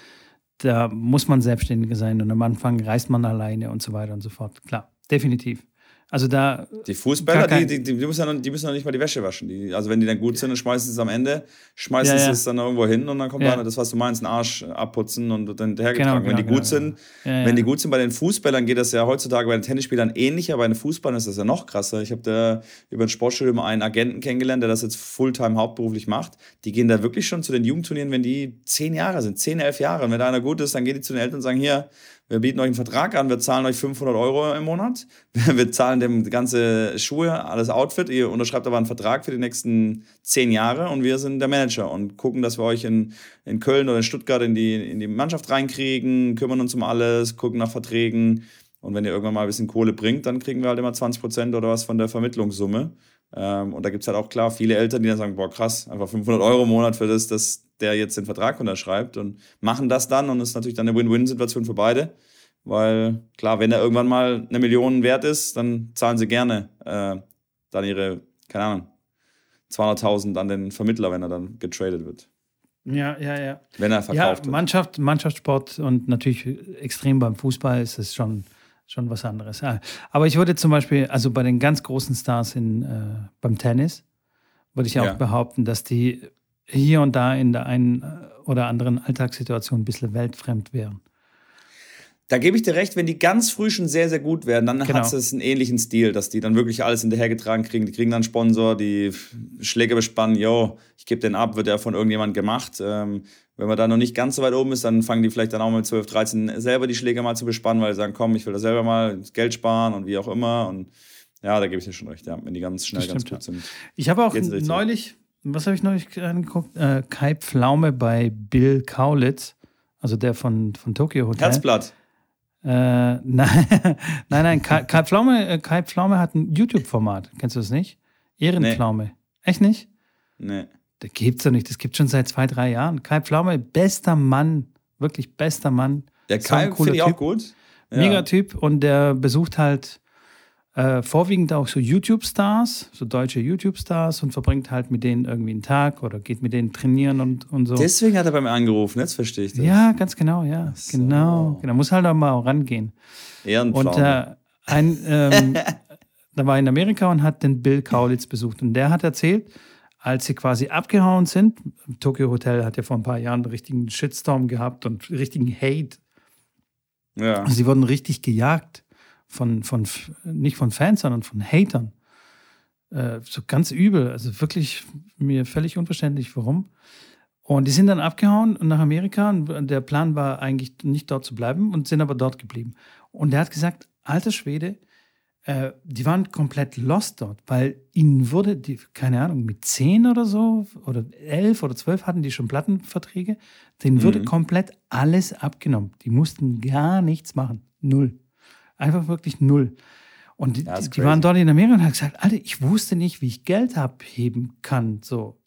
Da muss man Selbstständiger sein und am Anfang reist man alleine und so weiter und so fort. Klar, definitiv. Also da. Die Fußballer, die, die, die, müssen dann, die müssen dann nicht mal die Wäsche waschen. Die, also wenn die dann gut sind, dann schmeißen sie es am Ende, schmeißen ja, ja. sie es dann irgendwo hin und dann kommt ja. dann das, was du meinst, einen Arsch abputzen und dann hinterhergetragen. Genau, genau, wenn die genau, gut genau. sind, wenn die gut sind bei den Fußballern, geht das ja heutzutage bei den Tennisspielern ähnlich, aber bei den Fußballern ist das ja noch krasser. Ich habe da über ein Sportstudium einen Agenten kennengelernt, der das jetzt Fulltime hauptberuflich macht. Die gehen da wirklich schon zu den Jugendturnieren, wenn die zehn Jahre sind, zehn, elf Jahre. Und wenn da einer gut ist, dann gehen die zu den Eltern und sagen, hier, wir bieten euch einen Vertrag an, wir zahlen euch 500 Euro im Monat, wir zahlen dem ganze Schuhe, alles Outfit, ihr unterschreibt aber einen Vertrag für die nächsten zehn Jahre und wir sind der Manager und gucken, dass wir euch in, in Köln oder in Stuttgart in die, in die Mannschaft reinkriegen, kümmern uns um alles, gucken nach Verträgen. Und wenn ihr irgendwann mal ein bisschen Kohle bringt, dann kriegen wir halt immer 20 Prozent oder was von der Vermittlungssumme. Ähm, und da gibt es halt auch klar viele Eltern, die dann sagen, boah krass, einfach 500 Euro im Monat für das, dass der jetzt den Vertrag unterschreibt und machen das dann und ist natürlich dann eine Win-Win-Situation für beide. Weil klar, wenn er irgendwann mal eine Million wert ist, dann zahlen sie gerne äh, dann ihre, keine Ahnung, 200.000 an den Vermittler, wenn er dann getradet wird. Ja, ja, ja. Wenn er verkauft ja, Mannschaft, Mannschaftssport und natürlich extrem beim Fußball ist es schon, schon was anderes. Aber ich würde zum Beispiel, also bei den ganz großen Stars in, äh, beim Tennis, würde ich auch ja. behaupten, dass die hier und da in der einen äh, oder anderen Alltagssituation ein bisschen weltfremd wären. Da gebe ich dir recht, wenn die ganz früh schon sehr, sehr gut werden, dann genau. hat es einen ähnlichen Stil, dass die dann wirklich alles hinterhergetragen kriegen. Die kriegen dann Sponsor, die Schläge bespannen, yo, ich gebe den ab, wird ja von irgendjemand gemacht. Ähm, wenn man da noch nicht ganz so weit oben ist, dann fangen die vielleicht dann auch mit 12, 13 selber die Schläge mal zu bespannen, weil sie sagen, komm, ich will da selber mal Geld sparen und wie auch immer. Und ja, da gebe ich dir schon recht, ja, wenn die ganz schnell stimmt, ganz gut sind. Ich habe auch neulich, was habe ich neulich angeguckt? Äh, Kai Pflaume bei Bill Kaulitz, also der von, von Tokyo Hotel. Herzblatt. Äh, nein, nein, nein. Kai, Kai, Pflaume, äh, Kai Pflaume hat ein YouTube-Format. Kennst du das nicht? Ehrenpflaume. Nee. Echt nicht? Nee. Das gibt's doch nicht. Das gibt schon seit zwei, drei Jahren. Kai Pflaume, bester Mann. Wirklich bester Mann. Der Kai so finde ich auch gut. Ja. Mega Typ. Und der besucht halt äh, vorwiegend auch so YouTube-Stars, so deutsche YouTube-Stars und verbringt halt mit denen irgendwie einen Tag oder geht mit denen trainieren und, und so. Deswegen hat er bei mir angerufen, jetzt verstehe ich das. Ja, ganz genau, ja. So. Genau. Genau, muss halt auch mal rangehen. Ehrenpflaume. Und äh, ein, ähm, da war in Amerika und hat den Bill Kaulitz besucht und der hat erzählt, als sie quasi abgehauen sind, Tokyo Hotel hat ja vor ein paar Jahren einen richtigen Shitstorm gehabt und richtigen Hate. Ja. Sie wurden richtig gejagt von, von, nicht von Fans, sondern von Hatern. Äh, so ganz übel. Also wirklich mir völlig unverständlich, warum. Und die sind dann abgehauen nach Amerika und der Plan war eigentlich nicht dort zu bleiben und sind aber dort geblieben. Und der hat gesagt, alter Schwede, äh, die waren komplett lost dort, weil ihnen wurde, die, keine Ahnung, mit zehn oder so oder elf oder zwölf hatten die schon Plattenverträge, denen mhm. wurde komplett alles abgenommen. Die mussten gar nichts machen. Null. Einfach wirklich null. Und die, die waren dort in Amerika und haben gesagt, Alter, ich wusste nicht, wie ich Geld abheben kann. So,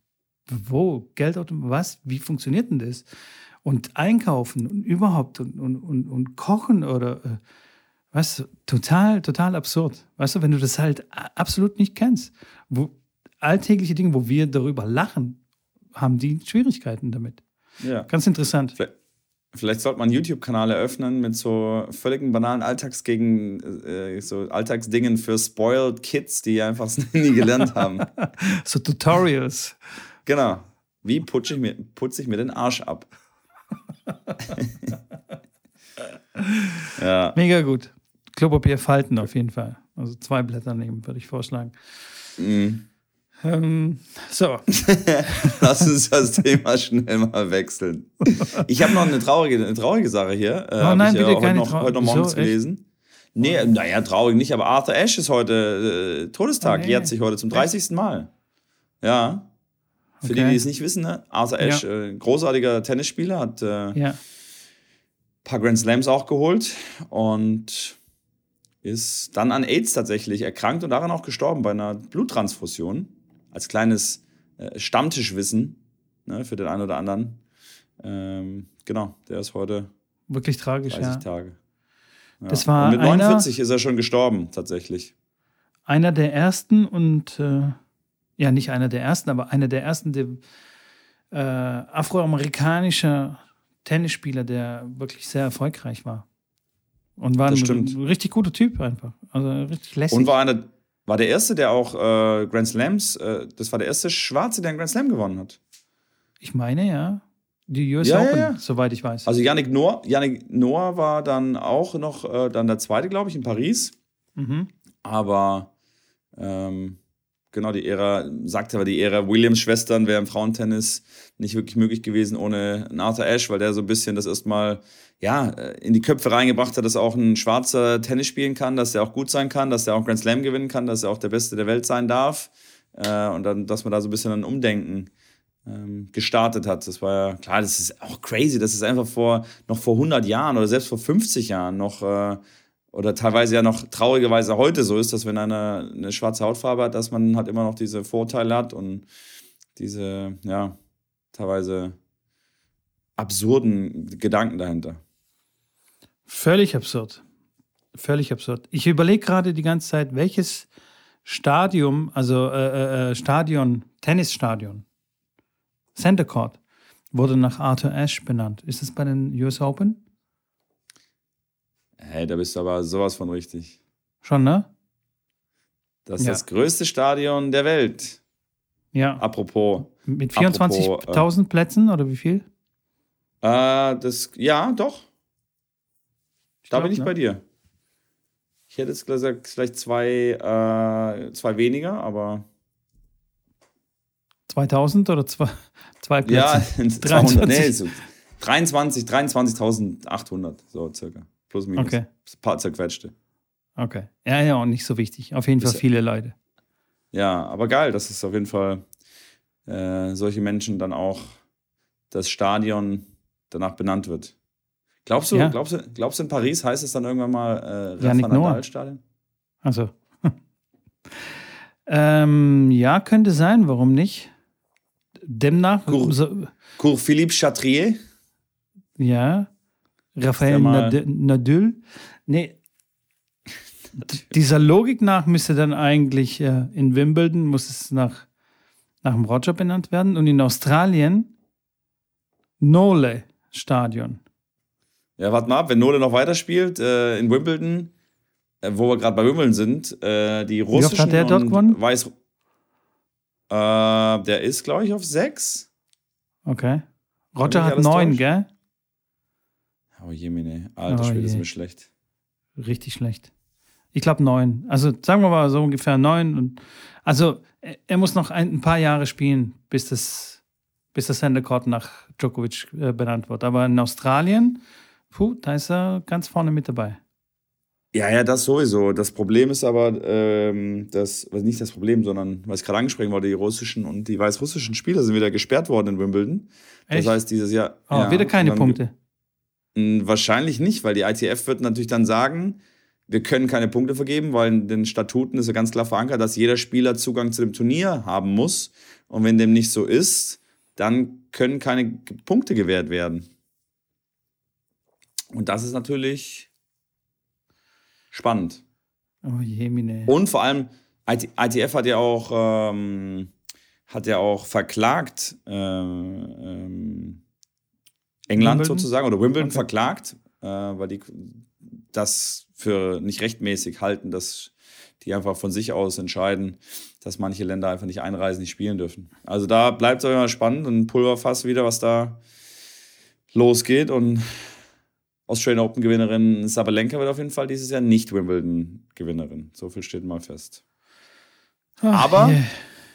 wo? Geld, was? Wie funktioniert denn das? Und einkaufen und überhaupt und, und, und, und kochen oder äh, was? Total, total absurd. Weißt du, wenn du das halt absolut nicht kennst. Wo, alltägliche Dinge, wo wir darüber lachen, haben die Schwierigkeiten damit. Ja. Ganz interessant. Vielleicht, Vielleicht sollte man einen YouTube-Kanal eröffnen mit so völligen banalen Alltagsgegen, äh, so Alltagsdingen für spoiled Kids, die einfach nie gelernt haben. so Tutorials. Genau. Wie putze ich, mir, putze ich mir den Arsch ab? ja. Mega gut. Klopapier falten auf jeden Fall. Also zwei Blätter nehmen, würde ich vorschlagen. Mhm. Ähm, so. Lass uns das Thema schnell mal wechseln. Ich habe noch eine traurige, eine traurige Sache hier. Äh, oh nein, bitte ja heute noch, heute noch morgens so, gelesen. Nee, naja, traurig nicht, aber Arthur Ashe ist heute äh, Todestag, oh, nee. jährt sich heute zum 30. Mal. Ja. Für okay. die, die es nicht wissen, ne? Arthur Ashe, ja. äh, großartiger Tennisspieler, hat äh, ja. paar Grand Slams auch geholt und ist dann an AIDS tatsächlich erkrankt und daran auch gestorben bei einer Bluttransfusion als kleines äh, Stammtischwissen ne, für den einen oder anderen. Ähm, genau, der ist heute wirklich tragisch. 30 ja. Tage. Ja. Das war und mit 49 einer, ist er schon gestorben, tatsächlich. Einer der ersten und äh, ja, nicht einer der ersten, aber einer der ersten der, äh, afroamerikanischer Tennisspieler, der wirklich sehr erfolgreich war. Und war ein, ein, richtig guter Typ einfach. Also richtig lässig. Und war einer war der erste, der auch äh, Grand Slams, äh, das war der erste Schwarze, der einen Grand Slam gewonnen hat. Ich meine, ja. Die US ja, Open, ja, ja. soweit ich weiß. Also Yannick Noah, Yannick Noah war dann auch noch äh, dann der zweite, glaube ich, in Paris. Mhm. Aber ähm, genau, die Ära, sagt aber die Ära Williams-Schwestern wäre im Frauentennis nicht wirklich möglich gewesen ohne Arthur Ashe, weil der so ein bisschen das erstmal ja, in die Köpfe reingebracht hat, dass auch ein Schwarzer Tennis spielen kann, dass er auch gut sein kann, dass er auch Grand Slam gewinnen kann, dass er auch der Beste der Welt sein darf. Äh, und dann, dass man da so ein bisschen ein Umdenken ähm, gestartet hat. Das war ja, klar, das ist auch crazy, das ist einfach vor, noch vor 100 Jahren oder selbst vor 50 Jahren noch, äh, oder teilweise ja noch traurigerweise heute so ist, dass wenn einer eine schwarze Hautfarbe hat, dass man halt immer noch diese Vorteile hat und diese, ja, teilweise absurden Gedanken dahinter. Völlig absurd. Völlig absurd. Ich überlege gerade die ganze Zeit, welches Stadium, also äh, äh, äh Stadion, Tennisstadion, Center Court, wurde nach Arthur Ashe benannt. Ist das bei den US Open? Hey, da bist du aber sowas von richtig. Schon, ne? Das ist ja. das größte Stadion der Welt. Ja. Apropos. Mit 24.000 äh, Plätzen oder wie viel? Äh, das, ja, doch. Ich da glaub, bin ich ne? bei dir. Ich hätte jetzt gesagt, vielleicht zwei, äh, zwei weniger, aber. 2000 oder zwei, zwei Plätze? Ja, 200, nee, so 23, 23.800, so circa. Plus minus. Okay. Ein paar zerquetschte. Okay. Ja, ja, und nicht so wichtig. Auf jeden Fall viele Leute. Ja, aber geil, dass es auf jeden Fall äh, solche Menschen dann auch das Stadion danach benannt wird. Glaubst du, ja. glaubst du, glaubst du, in Paris heißt es dann irgendwann mal äh, Rafa Nadal-Stadion? Also. ähm, ja, könnte sein, warum nicht? Demnach. Cour, so, Cour Philippe Chatrier? Ja. Raphael Nadal? Nee. Dieser Logik nach müsste dann eigentlich äh, in Wimbledon muss es nach, nach dem Roger benannt werden und in Australien Nole Stadion. Ja, warte mal ab, wenn Nole noch weiterspielt äh, in Wimbledon, äh, wo wir gerade bei Wimbledon sind, äh, die russischen Wie oft hat der dort gewonnen? Weiß, äh, der ist, glaube ich, auf sechs. Okay. Roger hat neun, durch? gell? Oh je, meine. Alter oh Schwede, ist mir schlecht. Richtig schlecht. Ich glaube neun. Also sagen wir mal so ungefähr neun. Und, also er muss noch ein, ein paar Jahre spielen, bis das, bis das Court nach Djokovic äh, benannt wird. Aber in Australien, puh, da ist er ganz vorne mit dabei. Ja, ja, das sowieso. Das Problem ist aber, ähm, das, was nicht das Problem, sondern, was ich gerade angesprochen wurde, die russischen und die weißrussischen Spieler sind wieder gesperrt worden in Wimbledon. Echt? Das heißt, dieses Jahr. Oh, ja, wieder keine Punkte. Wahrscheinlich nicht, weil die ITF wird natürlich dann sagen, wir können keine Punkte vergeben, weil in den Statuten ist ja ganz klar verankert, dass jeder Spieler Zugang zu dem Turnier haben muss. Und wenn dem nicht so ist, dann können keine Punkte gewährt werden. Und das ist natürlich spannend. Oh je, mine. Und vor allem, ITF hat ja auch, ähm, hat ja auch verklagt, äh, ähm, England Wimbledon? sozusagen, oder Wimbledon okay. verklagt, äh, weil die das für nicht rechtmäßig halten, dass die einfach von sich aus entscheiden, dass manche Länder einfach nicht einreisen, nicht spielen dürfen. Also da bleibt es immer spannend und Pulverfass wieder, was da losgeht. Und Australian Open Gewinnerin Sabalenka wird auf jeden Fall dieses Jahr nicht Wimbledon Gewinnerin. So viel steht mal fest. Ach, Aber yeah.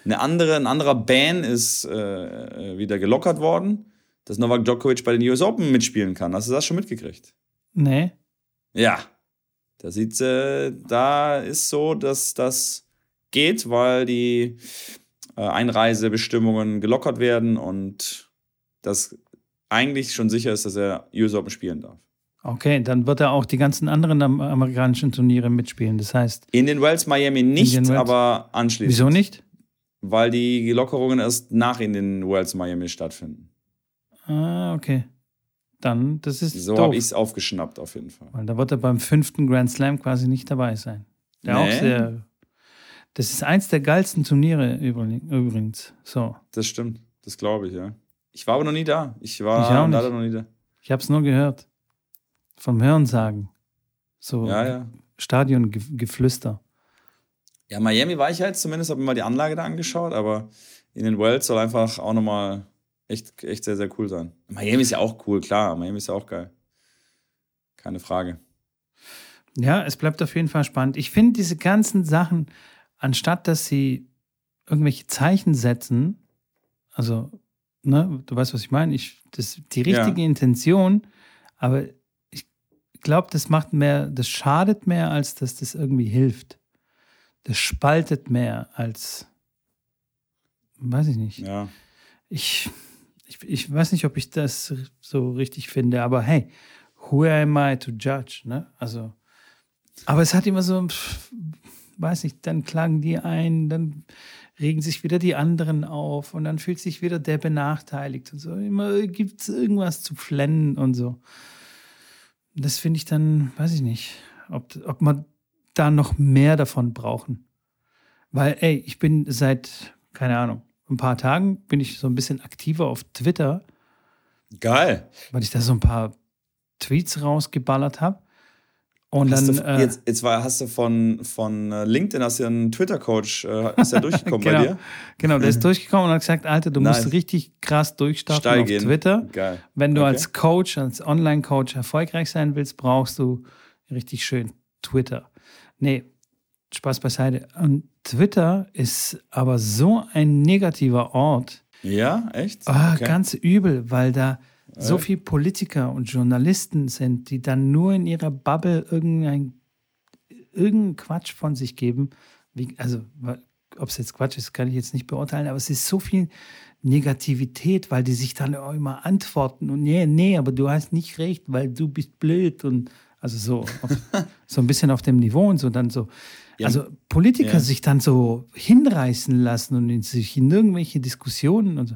eine andere, ein anderer Ban ist äh, wieder gelockert worden, dass Novak Djokovic bei den US Open mitspielen kann. Hast du das schon mitgekriegt? Nee. Ja. Da sieht's, äh, da ist so, dass das geht, weil die äh, Einreisebestimmungen gelockert werden und das eigentlich schon sicher ist, dass er US Open spielen darf. Okay, dann wird er auch die ganzen anderen amerikanischen Turniere mitspielen. Das heißt. In den Wells Miami nicht, Wells? aber anschließend. Wieso nicht? Weil die Lockerungen erst nach in den Wells Miami stattfinden. Ah, okay. Dann, das ist. So habe ich es aufgeschnappt, auf jeden Fall. Weil da wird er beim fünften Grand Slam quasi nicht dabei sein. Der nee. auch sehr das ist eins der geilsten Turniere übrigens. So. Das stimmt. Das glaube ich, ja. Ich war aber noch nie da. Ich war ich leider noch nie da. Ich habe es nur gehört. Vom Hörensagen. So ja, ja. Stadiongeflüster. Ja, Miami war ich ja jetzt zumindest, habe mir mal die Anlage da angeschaut, aber in den Wells soll einfach auch nochmal echt, echt sehr, sehr cool sein. Miami ist ja auch cool, klar. Miami ist ja auch geil. Keine Frage. Ja, es bleibt auf jeden Fall spannend. Ich finde diese ganzen Sachen, anstatt dass sie irgendwelche Zeichen setzen, also, ne, du weißt, was ich meine, ich, das die richtige Ja. Intention, aber ich glaube, das macht mehr, das schadet mehr, als dass das irgendwie hilft. Das spaltet mehr als, weiß ich nicht. Ja. Ich, ich, ich weiß nicht, ob ich das so richtig finde, aber hey, who am I to judge, ne? Also, aber es hat immer so, weiß nicht, dann klagen die ein, dann regen sich wieder die anderen auf und dann fühlt sich wieder der benachteiligt und so. Immer gibt es irgendwas zu flennen und so. Das finde ich dann, weiß ich nicht, ob, ob man da noch mehr davon brauchen. Weil, ey, ich bin seit, keine Ahnung, ein paar Tagen bin ich so ein bisschen aktiver auf Twitter, Geil. weil ich da so ein paar Tweets rausgeballert habe. Und Hast dann. du, äh, jetzt, jetzt war, hast du von, von äh, LinkedIn, hast du ja einen Twitter-Coach, äh, ist der durchgekommen genau, bei dir? genau, der ist durchgekommen und hat gesagt: Alter, du musst Nice. richtig krass durchstarten Steil auf gehen. Twitter. Geil. Wenn du Okay. als Coach, als Online-Coach erfolgreich sein willst, brauchst du richtig schön Twitter. Nee, Spaß beiseite. Und Twitter ist aber so ein negativer Ort. Ja, echt? Ah, Okay. Ganz übel, weil da so Äh. viele Politiker und Journalisten sind, die dann nur in ihrer Bubble irgendein, irgendeinen Quatsch von sich geben. Wie, also, ob es jetzt Quatsch ist, kann ich jetzt nicht beurteilen, aber es ist so viel Negativität, weil die sich dann auch immer antworten und nee, nee, aber du hast nicht recht, weil du bist blöd und also so, auf, so ein bisschen auf dem Niveau und so dann so. Ja. Also Politiker Ja. sich dann so hinreißen lassen und in sich in irgendwelche Diskussionen und so.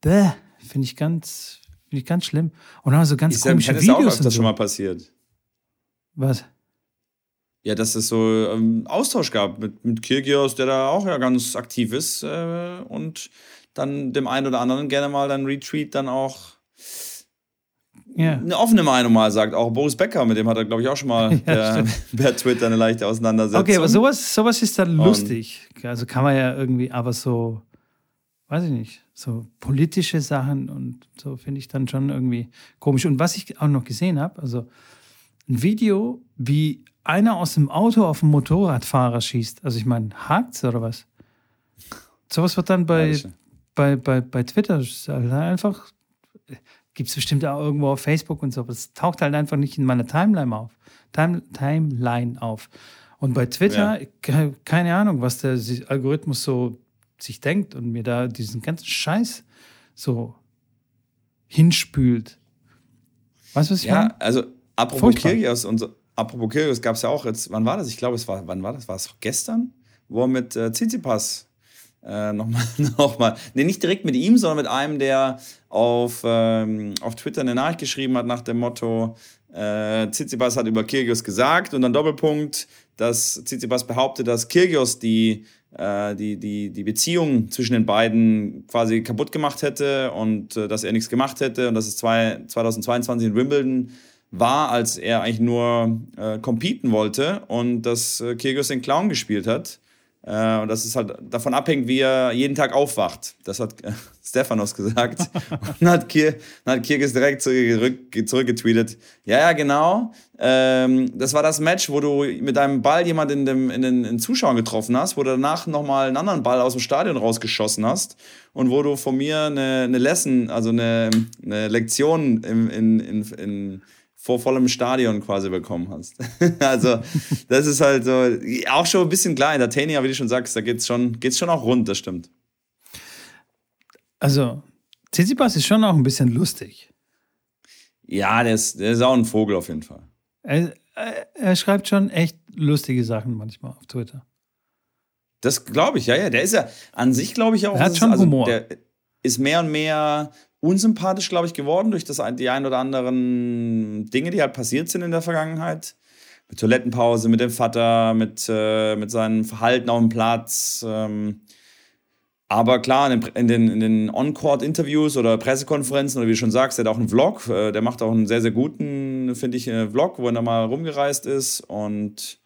Bäh, finde ich ganz, finde ich ganz schlimm. Und auch so ganz im komische auch Videos öfters und so. schon mal passiert. Was? Ja, dass es so ähm, Austausch gab mit, mit Kyrgios, der da auch ja ganz aktiv ist äh, und dann dem einen oder anderen gerne mal dann Retweet dann auch Ja. eine offene Meinung mal sagt. Auch Boris Becker, mit dem hat er, glaube ich, auch schon mal Ja, per, per Twitter eine leichte Auseinandersetzung. Okay, aber sowas, sowas ist dann Und- lustig. Also kann man ja irgendwie, aber so, weiß ich nicht, so politische Sachen und so finde ich dann schon irgendwie komisch. Und was ich auch noch gesehen habe, also ein Video, wie einer aus dem Auto auf einen Motorradfahrer schießt. Also ich meine, hakt's oder was? Sowas wird dann bei, Ehrlich. bei, bei, bei Twitter halt einfach, gibt es bestimmt auch irgendwo auf Facebook und so, aber es taucht halt einfach nicht in meiner Timeline auf. Time, Timeline auf. Und bei Twitter, ke- keine Ahnung, was der Algorithmus so sich denkt und mir da diesen ganzen Scheiß so hinspült. Weißt du, was ich Ja, meine? also apropos. Kyrgios und so, apropos Kyrgios gab es ja auch jetzt, wann war das? Ich glaube, es war, wann war das? War es gestern? Wo er mit äh, Tsitsipas äh, nochmal, noch mal, nee, nicht direkt mit ihm, sondern mit einem, der auf, ähm, auf Twitter eine Nachricht geschrieben hat nach dem Motto, äh, Tsitsipas hat über Kyrgios gesagt und dann Doppelpunkt, dass Tsitsipas behauptet, dass Kyrgios die, äh, die, die, die Beziehung zwischen den beiden quasi kaputt gemacht hätte und äh, dass er nichts gemacht hätte und dass es zwei, 2022 in Wimbledon war, als er eigentlich nur äh, competen wollte und dass äh, Kyrgios den Clown gespielt hat. Äh, und dass es halt davon abhängt, wie er jeden Tag aufwacht. Das hat äh, Stefanos gesagt. und dann hat, dann hat Kyrgios direkt zurück, zurückgetweetet. Ja, ja, genau. Ähm, das war das Match, wo du mit deinem Ball jemand in, dem, in den in Zuschauern getroffen hast, wo du danach nochmal einen anderen Ball aus dem Stadion rausgeschossen hast und wo du von mir eine, eine Lesson, also eine, eine Lektion im, in, in, in, vor vollem Stadion quasi bekommen hast. also, das ist halt so, auch schon ein bisschen klar, Entertaining, aber wie du schon sagst, da geht's schon, geht's schon auch rund, das stimmt. Also, Tsitsipas ist schon auch ein bisschen lustig. Ja, der ist, der ist auch ein Vogel auf jeden Fall. Er, er, er schreibt schon echt lustige Sachen manchmal auf Twitter. Das glaube ich, ja, ja. Der ist ja an sich, glaube ich, auch. Er hat das ist- schon also, Humor. Der ist mehr und mehr unsympathisch, glaube ich, geworden durch das, die ein oder anderen Dinge, die halt passiert sind in der Vergangenheit. Mit Toilettenpause, mit dem Vater, mit, äh, mit seinem Verhalten auf dem Platz. Ähm, aber klar, in den, in den, in den On-Court-Interviews oder Pressekonferenzen, oder wie du schon sagst, der hat auch einen Vlog. Äh, der macht auch einen sehr, sehr guten, finde ich, äh, Vlog, wo er da mal rumgereist ist. Und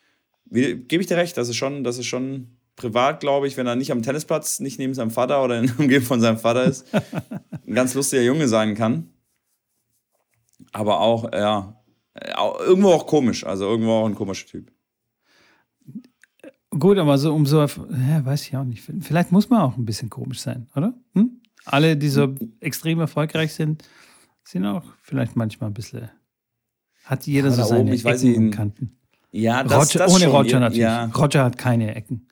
gebe ich dir recht, das ist schon, das ist schon privat, glaube ich, wenn er nicht am Tennisplatz, nicht neben seinem Vater oder in der Umgebung von seinem Vater ist, ein ganz lustiger Junge sein kann. Aber auch, ja, irgendwo auch komisch, also irgendwo auch ein komischer Typ. Gut, aber so um so, ja, weiß ich auch nicht. Vielleicht muss man auch ein bisschen komisch sein, oder? Hm? Alle, die so extrem erfolgreich sind, sind auch vielleicht manchmal ein bisschen. Hat jeder ja, so seine oben, ich Ecken und Kanten. Ja, das, Roger, das ohne schon. Roger natürlich. Ja. Roger hat keine Ecken.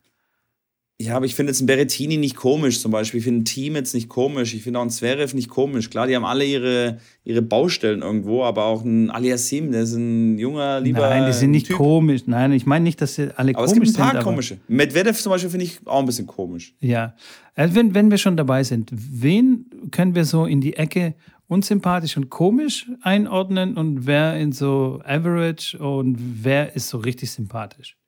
Ja, aber ich finde jetzt ein Berettini nicht komisch zum Beispiel. Ich finde ein Team jetzt nicht komisch. Ich finde auch ein Zverev nicht komisch. Klar, die haben alle ihre, ihre Baustellen irgendwo, aber auch ein Aliassim, der ist ein junger, lieber Nein, die sind nicht typ. komisch. Nein, ich meine nicht, dass sie alle aber komisch sind. Aber es gibt ein paar sind, komische. Medvedev zum Beispiel finde ich auch ein bisschen komisch. Ja, also wenn, wenn wir schon dabei sind, wen können wir so in die Ecke unsympathisch und komisch einordnen und wer in so average und wer ist so richtig sympathisch?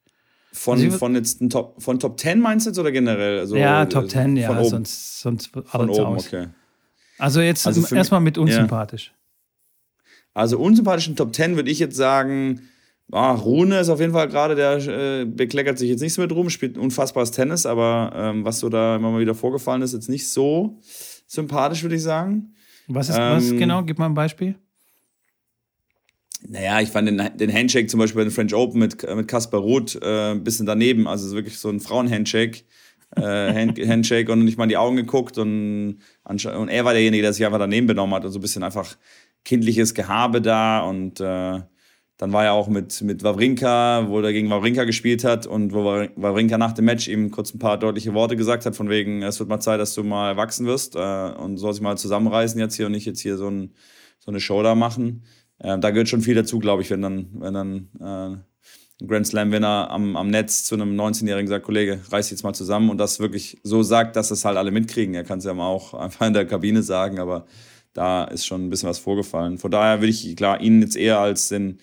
Von, also, von jetzt Top, von Top 10 meinst du jetzt oder generell? Also, ja, Top 10, ja, oben. sonst, sonst von oben, aus. okay. Also jetzt also erstmal mit unsympathisch. Ja. Also unsympathisch in Top 10 würde ich jetzt sagen, ah, Rune ist auf jeden Fall gerade, der äh, bekleckert sich jetzt nicht so mit rum, spielt unfassbares Tennis, aber ähm, was so da immer mal wieder vorgefallen ist, jetzt nicht so sympathisch, würde ich sagen. Was ist ähm, was genau? Gib mal ein Beispiel. Naja, ich fand den, den Handshake zum Beispiel bei den French Open mit, mit Kaspar Ruth äh, ein bisschen daneben. Also wirklich so ein Frauenhandshake. äh, Hand, Handshake und nicht mal in die Augen geguckt und, und er war derjenige, der sich einfach daneben benommen hat und so ein bisschen einfach kindliches Gehabe da und äh, dann war er auch mit, mit Wawrinka, wo er gegen Wawrinka gespielt hat und wo Wawrinka nach dem Match ihm kurz ein paar deutliche Worte gesagt hat, von wegen, es wird mal Zeit, dass du mal erwachsen wirst äh, und soll sich mal zusammenreißen jetzt hier und nicht jetzt hier so, ein, so eine Show da machen. Äh, da gehört schon viel dazu, glaube ich, wenn dann, wenn dann äh, ein Grand Slam-Winner am, am Netz zu einem 19-Jährigen sagt, Kollege, reiß jetzt mal zusammen und das wirklich so sagt, dass das halt alle mitkriegen. Er kann es ja mal auch einfach in der Kabine sagen, aber da ist schon ein bisschen was vorgefallen. Von daher würde ich klar ihn jetzt eher als den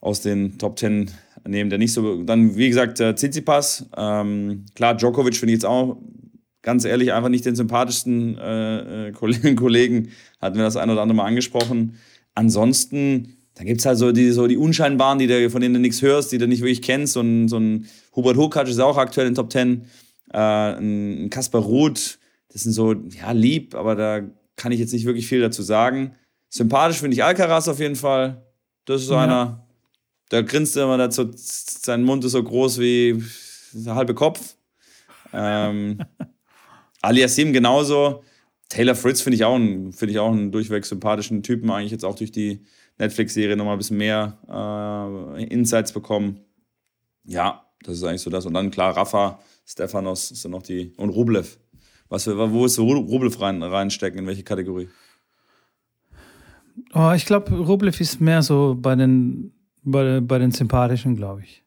aus den Top 10 nehmen, der nicht so. Dann, wie gesagt, äh, Tsitsipas. Ähm, klar, Djokovic finde ich jetzt auch ganz ehrlich einfach nicht den sympathischsten äh, äh Kollegen, Kollegen. Hatten wir das ein oder andere Mal angesprochen ansonsten, da gibt es halt so die, so die Unscheinbaren, die du, von denen du nichts hörst, die du nicht wirklich kennst. So ein, so ein Hubert Hurkacz ist auch aktuell in den Top 10. Äh, ein Kaspar Ruth, das sind so, ja, lieb, aber da kann ich jetzt nicht wirklich viel dazu sagen. Sympathisch finde ich Alcaraz auf jeden Fall. Das ist so ja. einer, der grinst immer dazu, sein Mund ist so groß wie der halbe Kopf. Ähm, Aliasim genauso. Taylor Fritz finde ich, auch einen, find ich auch einen durchweg sympathischen Typen, eigentlich jetzt auch durch die Netflix-Serie nochmal ein bisschen mehr äh, Insights bekommen. Ja, das ist eigentlich so das. Und dann klar, Rafa, Stefanos sind noch die. Und Rublev. Was, wo ist Rublev rein, reinstecken? In welche Kategorie? Oh, ich glaube, Rublev ist mehr so bei den, bei, bei den Sympathischen, glaube ich.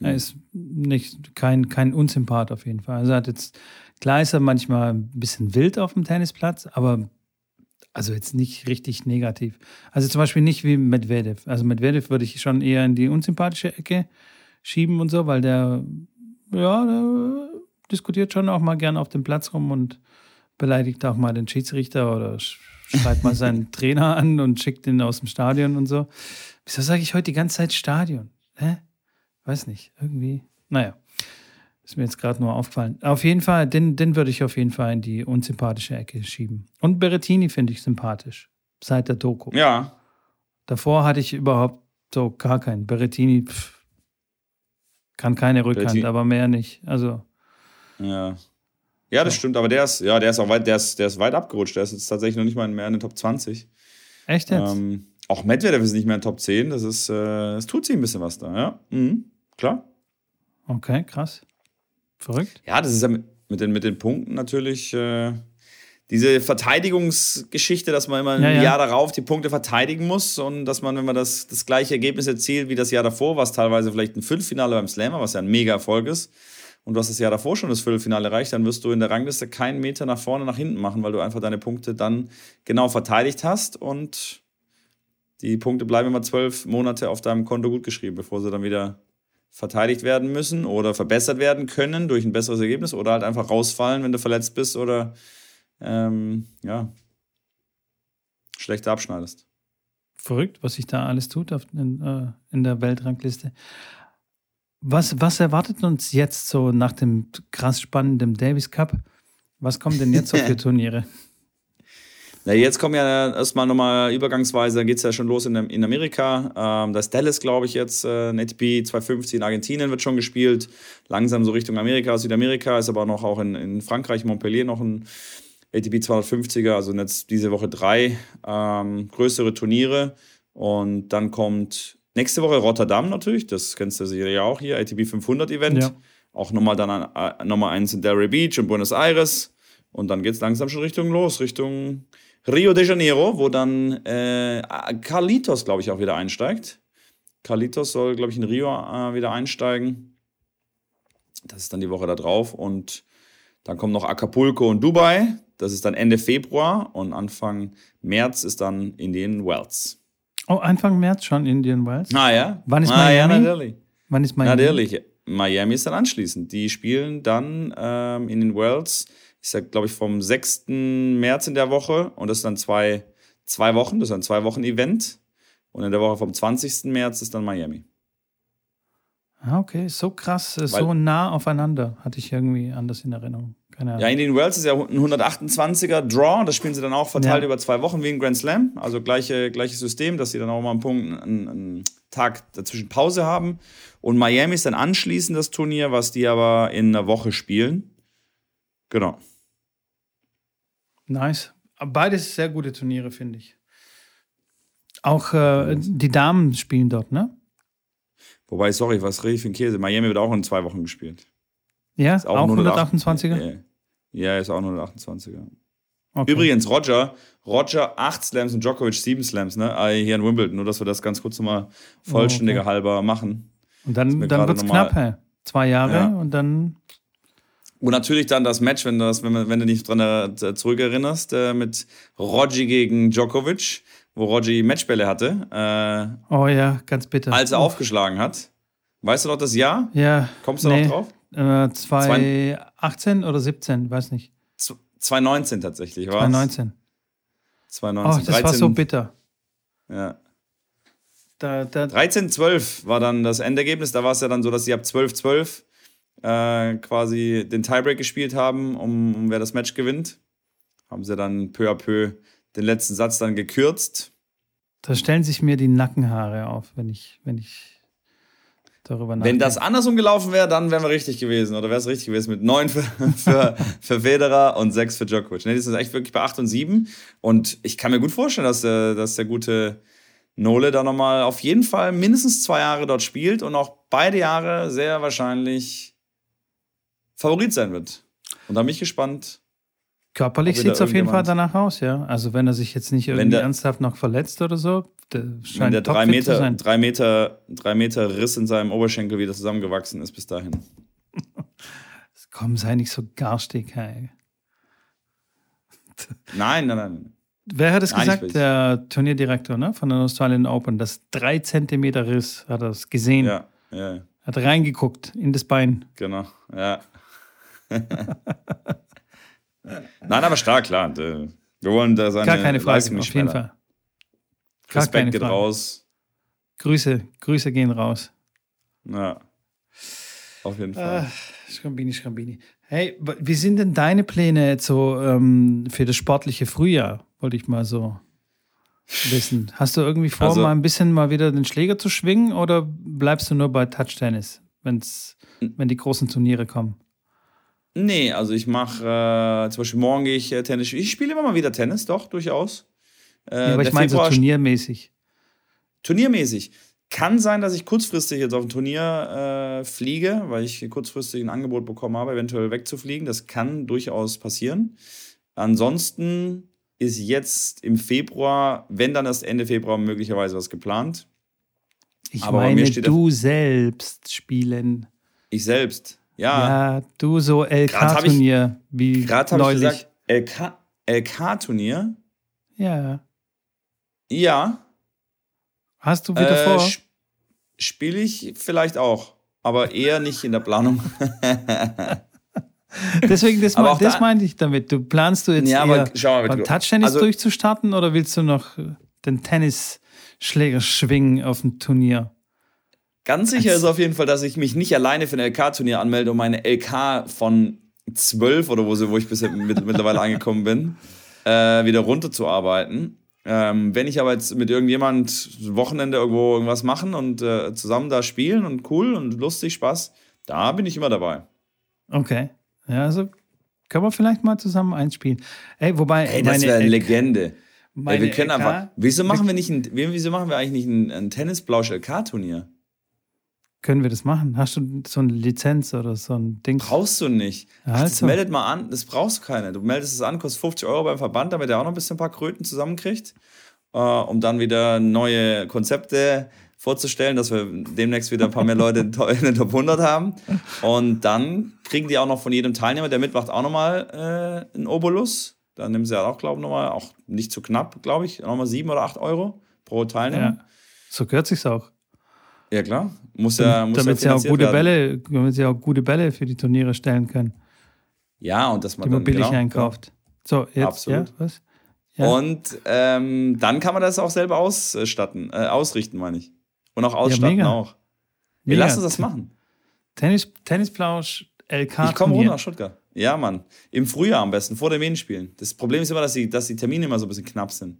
Er hm. ist nicht kein, kein Unsympath auf jeden Fall. Also er hat jetzt Klar ist er manchmal ein bisschen wild auf dem Tennisplatz, aber also jetzt nicht richtig negativ. Also zum Beispiel nicht wie Medvedev. Also Medvedev würde ich schon eher in die unsympathische Ecke schieben und so, weil der, ja, der diskutiert schon auch mal gern auf dem Platz rum und beleidigt auch mal den Schiedsrichter oder schreibt mal seinen Trainer an und schickt ihn aus dem Stadion und so. Wieso sage ich heute die ganze Zeit Stadion? Hä? Weiß nicht, irgendwie. Naja. Ist mir jetzt gerade nur aufgefallen. Auf jeden Fall, den, den würde ich auf jeden Fall in die unsympathische Ecke schieben. Und Berettini finde ich sympathisch. Seit der Doku. Ja. Davor hatte ich überhaupt so gar keinen. Berettini pff, kann keine Rückhand, Berettini. aber mehr nicht. Also. Ja. Ja, das stimmt, aber der ist, ja, der ist auch weit, der ist, der ist weit abgerutscht. Der ist jetzt tatsächlich noch nicht mal mehr in den Top 20. Echt jetzt? Ähm, auch Medvedev ist nicht mehr in den Top 10. Das ist, äh, das tut sich ein bisschen was da, ja. Mhm. Klar. Okay, krass. Verrückt. Ja, das ist ja mit, mit den, mit den Punkten natürlich äh, diese Verteidigungsgeschichte, dass man immer ein ja, ja. Jahr darauf die Punkte verteidigen muss und dass man, wenn man das, das gleiche Ergebnis erzielt wie das Jahr davor, was teilweise vielleicht ein Viertelfinale beim Slammer, was ja ein mega Erfolg ist, und du hast das Jahr davor schon das Viertelfinale erreicht, dann wirst du in der Rangliste keinen Meter nach vorne, nach hinten machen, weil du einfach deine Punkte dann genau verteidigt hast und die Punkte bleiben immer zwölf Monate auf deinem Konto gut geschrieben, bevor sie dann wieder verteidigt werden müssen oder verbessert werden können durch ein besseres Ergebnis oder halt einfach rausfallen, wenn du verletzt bist oder ähm, ja, schlechter abschneidest. Verrückt, was sich da alles tut in, äh, in der Weltrangliste. Was, was erwartet uns jetzt so nach dem krass spannenden Davis Cup? Was kommen denn jetzt so für Turniere? Ja, jetzt kommen ja erstmal nochmal übergangsweise, geht es ja schon los in, in Amerika. Ähm, das Dallas, glaube ich, jetzt, äh, ein ATP 250 in Argentinien wird schon gespielt. Langsam so Richtung Amerika, Südamerika, ist aber noch auch in, in Frankreich, Montpellier noch ein ATP 250er, also jetzt diese Woche drei ähm, größere Turniere. Und dann kommt nächste Woche Rotterdam natürlich, das kennst du sicher ja auch hier, ATP 500 Event. Ja. Auch nochmal dann an, äh, nochmal eins in Delray Beach und Buenos Aires. Und dann geht es langsam schon Richtung los, Richtung Rio de Janeiro, wo dann äh, Carlitos, glaube ich, auch wieder einsteigt. Carlitos soll, glaube ich, in Rio äh, wieder einsteigen. Das ist dann die Woche da drauf. Und dann kommen noch Acapulco und Dubai. Das ist dann Ende Februar. Und Anfang März ist dann Indian Wells. Oh, Anfang März schon Indian Wells? Ah ja. Wann ist ah, Miami? Ja, natürlich. Wann ist Miami? Natürlich. Miami ist dann anschließend. Die spielen dann ähm, in den Wells ist ja, glaube ich, vom 6. März in der Woche und das ist dann zwei, zwei Wochen, das ist ein zwei Wochen Event. Und in der Woche vom 20. März ist dann Miami. Ah, okay, so krass, Weil, so nah aufeinander, hatte ich irgendwie anders in Erinnerung. Keine Ahnung. Ja, in den Worlds ist ja ein 128er Draw, das spielen sie dann auch verteilt ja. über zwei Wochen wie ein Grand Slam. Also gleiche, gleiches System, dass sie dann auch mal einen Punkt, einen, einen Tag dazwischen Pause haben. Und Miami ist dann anschließend das Turnier, was die aber in einer Woche spielen. Genau. Nice. Beides sehr gute Turniere, finde ich. Auch äh, die Damen spielen dort, ne? Wobei, sorry, was rede ich für ein Käse? Miami wird auch in zwei Wochen gespielt. Ja, ist auch, auch 128er? Ja, ist auch 128er. Okay. Übrigens, Roger, Roger, acht Slams und Djokovic sieben Slams, ne? Ah, hier in Wimbledon, nur dass wir das ganz kurz nochmal vollständiger oh, okay. halber machen. Und dann, dann wird es knapp, hey. Zwei Jahre ja. und dann und natürlich dann das Match, wenn du, das, wenn, wenn du dich dran äh, zurückerinnerst, äh, mit Roger gegen Djokovic, wo Roger Matchbälle hatte. Äh, oh ja, ganz bitter. Als er Uff. aufgeschlagen hat. Weißt du noch das Jahr? Ja. Kommst du nee. noch drauf? Äh, 2018 oder 17, weiß nicht. 2019 tatsächlich, war 2019. 2019. Oh, das 13, war so bitter. Ja. Da, da 13, 12 war dann das Endergebnis. Da war es ja dann so, dass sie ab 12, 12 äh, quasi den Tiebreak gespielt haben, um, um wer das Match gewinnt. Haben sie dann peu à peu den letzten Satz dann gekürzt. Da stellen sich mir die Nackenhaare auf, wenn ich, wenn ich darüber nachdenke. Wenn das andersrum gelaufen wäre, dann wären wir richtig gewesen. Oder wäre es richtig gewesen mit neun für, für, für Federer und sechs für Djokovic. Nee, das ist echt wirklich bei acht und sieben. Und ich kann mir gut vorstellen, dass der, dass der gute Nole da nochmal auf jeden Fall mindestens zwei Jahre dort spielt und auch beide Jahre sehr wahrscheinlich Favorit sein wird. Und da bin ich gespannt. Körperlich sieht es auf jeden Fall danach aus, ja. Also wenn er sich jetzt nicht irgendwie der, ernsthaft noch verletzt oder so, der scheint wenn der drei Meter, sein. drei Meter, drei Meter Riss in seinem Oberschenkel wieder zusammengewachsen ist bis dahin. Komm, sei nicht so garstig, hey. Nein, nein, nein. Wer hat es gesagt? Der Turnierdirektor ne? von den Australian Open. Das 3 Zentimeter Riss hat er es gesehen. Ja, ja. Hat reingeguckt in das Bein. Genau, ja. Nein, aber stark, klar. Wir wollen da seine Gar keine Frage, Leistung auf jeden Fall. Gar Respekt geht Frage. raus. Grüße, Grüße gehen raus. Ja. Auf jeden Fall. Äh, Schrambini, Schrambini. Hey, wie sind denn deine Pläne jetzt so ähm, für das sportliche Frühjahr? Wollte ich mal so wissen. Hast du irgendwie vor, also, mal ein bisschen mal wieder den Schläger zu schwingen oder bleibst du nur bei Touch-Tennis, wenn die großen Turniere kommen? Nee, also ich mache, äh, zum Beispiel morgen gehe ich äh, Tennis. Ich spiele immer mal wieder Tennis, doch, durchaus. Äh, ja, aber ich meine so turniermäßig. Turniermäßig. Kann sein, dass ich kurzfristig jetzt auf ein Turnier äh, fliege, weil ich kurzfristig ein Angebot bekommen habe, eventuell wegzufliegen. Das kann durchaus passieren. Ansonsten ist jetzt im Februar, wenn dann erst Ende Februar möglicherweise was geplant. Ich Aber meine, du selbst spielen. Ich selbst. Ja. Ja, du so LK-Turnier wie Gerade habe ich gesagt, LK, LK-Turnier? Ja. Ja. Hast du wieder äh, vor? Spiele ich vielleicht auch, aber eher nicht in der Planung. Deswegen, das, mein, das da, meinte ich damit. Du planst du jetzt ja, eher mal, beim Touch-Tennis also, durchzustarten oder willst du noch den Tennisschläger schwingen auf dem Turnier? Ganz sicher ist auf jeden Fall, dass ich mich nicht alleine für ein LK-Turnier anmelde, um meine LK von 12 oder wo, wo ich bisher mit, mittlerweile angekommen bin. äh, wieder runterzuarbeiten. Ähm, wenn ich aber jetzt mit irgendjemand Wochenende irgendwo irgendwas machen und äh, zusammen da spielen und cool und lustig, Spaß, da bin ich immer dabei. Okay. Ja, also können wir vielleicht mal zusammen einspielen. Ey, wobei. Ey, das meine wäre LK Legende. Ey, wir können LK einfach. Wieso machen wir nicht ein, wieso machen wir eigentlich nicht ein, ein Tennisblausch-LK-Turnier? Können wir das machen? Hast du so eine Lizenz oder so ein Ding? Brauchst du nicht. Ach, das Also. meldet mal an, das brauchst du keine. Du meldest es an, kostet 50 Euro beim Verband, damit er auch noch ein bisschen ein paar Kröten zusammenkriegt, äh, um dann wieder neue Konzepte vorzustellen, dass wir demnächst wieder ein paar mehr Leute in den Top 100 haben. Und dann kriegen die auch noch von jedem Teilnehmer, der mitmacht, auch nochmal äh, einen Obolus. Dann nehmen sie ja auch, glaube ich, nochmal, auch nicht zu knapp, glaube ich, nochmal 7 oder 8 Euro pro Teilnehmer. Ja. So gehört sich's auch. Ja, klar. Muss ja, muss damit sie ja auch finanziert gute werden. Bälle, damit sie auch gute Bälle für die Turniere stellen können, Ja, und dass man die man dann, billig genau, einkauft. So, jetzt, Absolut. ja, was? Ja. Und ähm, dann kann man das auch selber ausstatten, äh, ausrichten, meine ich. Und auch ausstatten mega. auch. Wir Mega. lassen das machen. Tennis, Tennisplausch, LK. Ich komme runter nach Stuttgart. Ja, Mann. Im Frühjahr am besten, vor den Venenspielen. Das Problem ist immer, dass die, dass die Termine immer so ein bisschen knapp sind.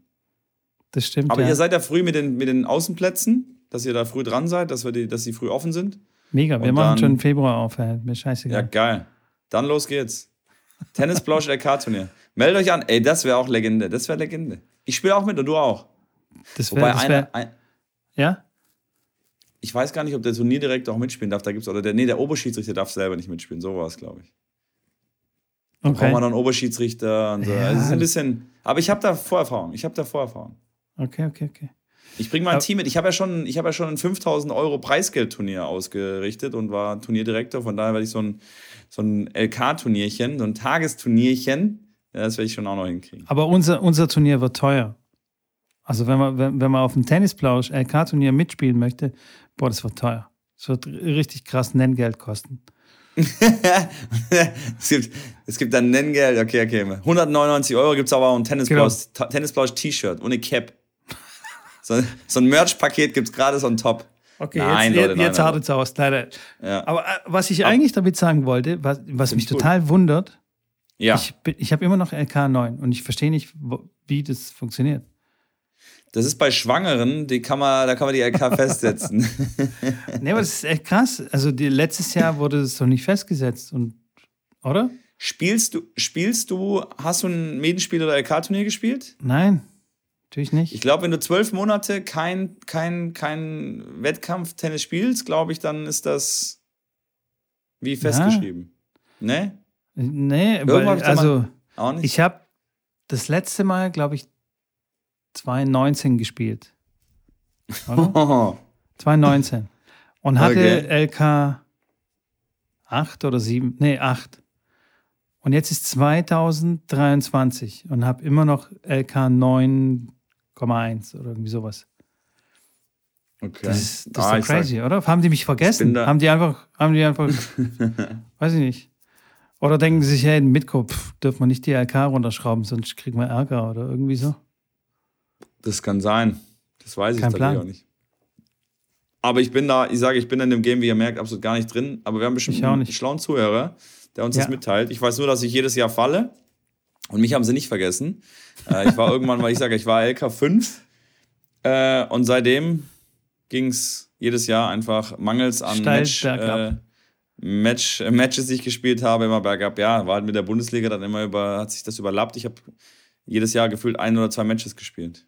Das stimmt. Aber ja. ihr seid ja früh mit den, mit den Außenplätzen, dass ihr da früh dran seid, dass, wir die, dass die früh offen sind. Mega, wir und machen dann- schon Februar auf, ey. mir Ja, scheißegal. geil. Dann los geht's. Tennisblausch LK-Turnier. Meldet euch an. Ey, das wäre auch Legende. Das wäre Legende. Ich spiele auch mit und du auch. das Wobei wäre, das einer, wär, ein, ja? ich weiß gar nicht, ob der Turnierdirektor auch mitspielen darf. Da gibt's oder der, nee, der Oberschiedsrichter darf selber nicht mitspielen. So war es, glaube ich. Da braucht Okay. man noch einen Oberschiedsrichter und so. Ja. Also es ist ein bisschen. Aber ich habe da Vorerfahrung. Ich habe da Vorerfahrung. Okay, okay, okay. Ich bringe mal ein Team mit. Ich habe ja schon, ich habe ja schon ein 5000 Euro Preisgeldturnier ausgerichtet und war Turnierdirektor. Von daher werde ich so ein, so ein LK-Turnierchen, so ein Tagesturnierchen, ja, das werde ich schon auch noch hinkriegen. Aber unser, unser Turnier wird teuer. Also wenn man, wenn, wenn man auf dem Tennisplausch LK-Turnier mitspielen möchte, boah, das wird teuer. Das wird richtig krass Nenngeld kosten. es, gibt, es gibt dann Nenngeld, okay, okay. 199 Euro gibt es aber auch ein Tennisblaues Ta- Tennisblaues T-Shirt ohne Cap. So, so ein Merch-Paket gibt es gerade so ein Top. Okay, Nein, jetzt, Leute, jetzt, nein, jetzt nein. hart es aus, leider. Ja. Aber äh, was ich eigentlich damit sagen wollte, was, was mich ich gut. total wundert, Ja, ich, bin- ich habe immer noch LK9 und ich verstehe nicht, wo, wie das funktioniert. das ist bei Schwangeren, die kann man, da kann man die LK festsetzen. Nee, aber das ist echt krass. Also die, letztes Jahr wurde es doch nicht festgesetzt. Und, oder? Spielst du, spielst du, hast du ein Medenspiel oder LK-Turnier gespielt? Nein, natürlich nicht. Ich glaube, wenn du zwölf Monate kein, kein, kein Wettkampf-Tennis spielst, glaube ich, dann ist das wie festgeschrieben. Ne? nee, Irgendwann weil, ich also Auch nicht? ich habe das letzte Mal, glaube ich, 2019 gespielt. Oder? Oh, 2019. Und hatte Okay. LK 8 oder 7, nee, 8. Und jetzt ist 2023 und habe immer noch LK 9,1 oder irgendwie sowas. okay. Das ist, das Ah, ist ich doch sag- crazy, oder? Haben die mich vergessen? Haben die einfach, haben die einfach, weiß ich nicht. Oder denken sie sich, hey, in Mitko, pff, dürfen wir nicht die LK runterschrauben, sonst kriegen wir Ärger oder irgendwie so. Das kann sein. Das weiß ich Kein tatsächlich Plan. auch nicht. Aber ich bin da, ich sage, ich bin in dem Game, wie ihr merkt, absolut gar nicht drin. Aber wir haben bestimmt Ich einen schlauen Zuhörer, der uns Ja. das mitteilt. Ich weiß nur, dass ich jedes Jahr falle. Und mich haben sie nicht vergessen. Äh, ich war irgendwann, weil ich sage, ich war LK5. Äh, und seitdem ging es jedes Jahr einfach mangels an Steil Match, äh. Match, äh, Matches, die ich gespielt habe, immer bergab. Ja, war halt mit der Bundesliga dann immer über, hat sich das überlappt. Ich habe jedes Jahr gefühlt ein oder zwei Matches gespielt.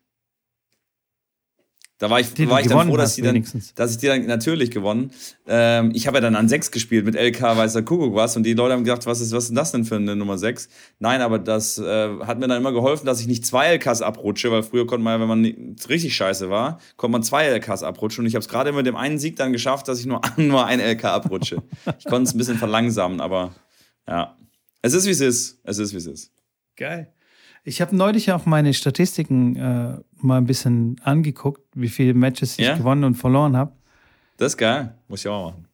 Da war ich, Die war ich dann froh, dass die dann, dass ich die dann natürlich gewonnen. Ähm, ich habe ja dann an 6 gespielt mit LK, weiß der Kuckuck was. Und die Leute haben gedacht, was ist, was ist denn das denn für eine Nummer 6? Nein, aber das äh, hat mir dann immer geholfen, dass ich nicht zwei LKs abrutsche, weil früher konnte man ja, wenn man richtig scheiße war, konnte man zwei LKs abrutschen. Und ich habe es gerade mit dem einen Sieg dann geschafft, dass ich nur, nur ein LK abrutsche. ich konnte es ein bisschen verlangsamen, aber ja. Es ist, wie es ist. Es ist, wie es ist. Geil. Ich habe neulich auch meine Statistiken äh, mal ein bisschen angeguckt, wie viele Matches ich Ja? gewonnen und verloren habe. Das ist geil. Muss ich auch machen.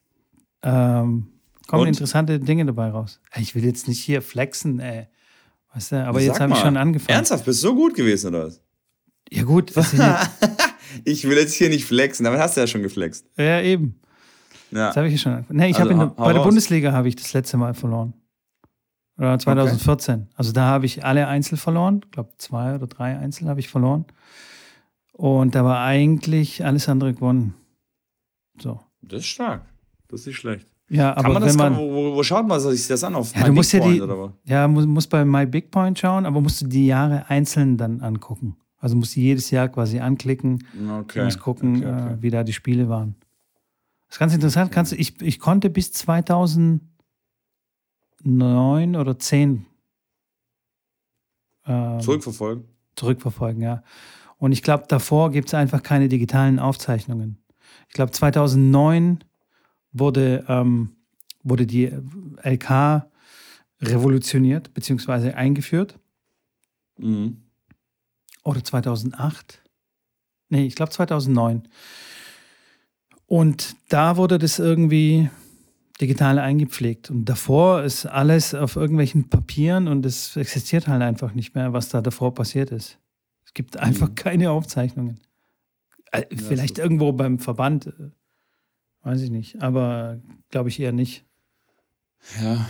Ähm, kommen Und? interessante Dinge dabei raus. Ich will jetzt nicht hier flexen, ey. Weißt du, aber Sag jetzt habe ich schon angefangen. Ernsthaft, bist du so gut gewesen, oder was? Ja, gut. Ich will jetzt hier nicht flexen, damit hast du ja schon geflext. ja, eben. Ja. Das habe ich ja schon angefangen. Nee, ich Also, habe der- bei der raus. Bundesliga habe ich das letzte Mal verloren. Oder 2014. Okay. Also da habe ich alle Einzel verloren. Ich glaube, zwei oder drei Einzel habe ich verloren. Und da war eigentlich alles andere gewonnen. So. Das ist stark. Das ist nicht schlecht. Ja, aber kann man das, wenn man, wo, wo, schaut man sich das an? Auf ja, du musst ja die, ja, muss, muss bei My Big Point schauen, aber musst du die Jahre einzeln dann angucken. Also musst du jedes Jahr quasi anklicken okay. und musst gucken, okay, okay. Äh, wie da die Spiele waren. Das ist ganz interessant. Okay. Kannst du, ich, ich konnte bis 2009 oder 10 ähm, zurückverfolgen. Zurückverfolgen, ja. Und ich glaube, davor gibt es einfach keine digitalen Aufzeichnungen. Ich glaube, 2009 wurde, ähm, wurde die LK revolutioniert bzw. eingeführt. Mhm. Oder 2008. Nee, ich glaube 2009. Und da wurde das irgendwie digital eingepflegt. Und davor ist alles auf irgendwelchen Papieren und es existiert halt einfach nicht mehr, was da davor passiert ist. Es gibt einfach mhm. keine Aufzeichnungen. Äh, vielleicht irgendwo beim Verband, äh, weiß ich nicht, aber glaube ich eher nicht. Ja,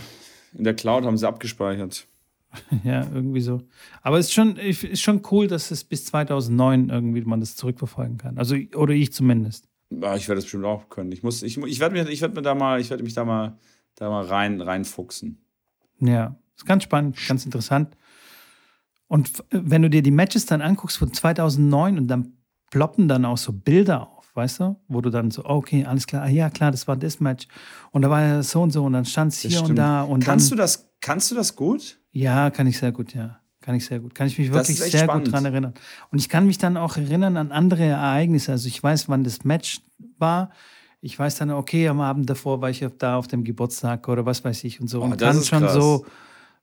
in der Cloud haben sie abgespeichert. ja, irgendwie so. Aber es ist schon, ist schon cool, dass es bis 2009 irgendwie man das zurückverfolgen kann. Also, oder ich zumindest. Ja, ich werde es bestimmt auch können. Ich muss, ich, ich werde mich, ich werde mir da mal, ich werde mich da mal, da mal rein, reinfuchsen. Ja, ist ganz spannend, ganz interessant. Und wenn du dir die Matches dann anguckst von 2009 und dann ploppen dann auch so Bilder auf, weißt du? Wo du dann so, okay, alles klar, ah, ja klar, das war das Match. Und da war ja so und so und dann stand es hier und da. Und kannst, dann, du das, kannst du das gut? Ja, kann ich sehr gut, ja. Kann ich sehr gut. Kann ich mich wirklich sehr spannend. gut dran erinnern. Und ich kann mich dann auch erinnern an andere Ereignisse. Also ich weiß, wann das Match war. Ich weiß dann, okay, am Abend davor war ich da auf dem Geburtstag oder was weiß ich und so. Oh, und kann schon krass. so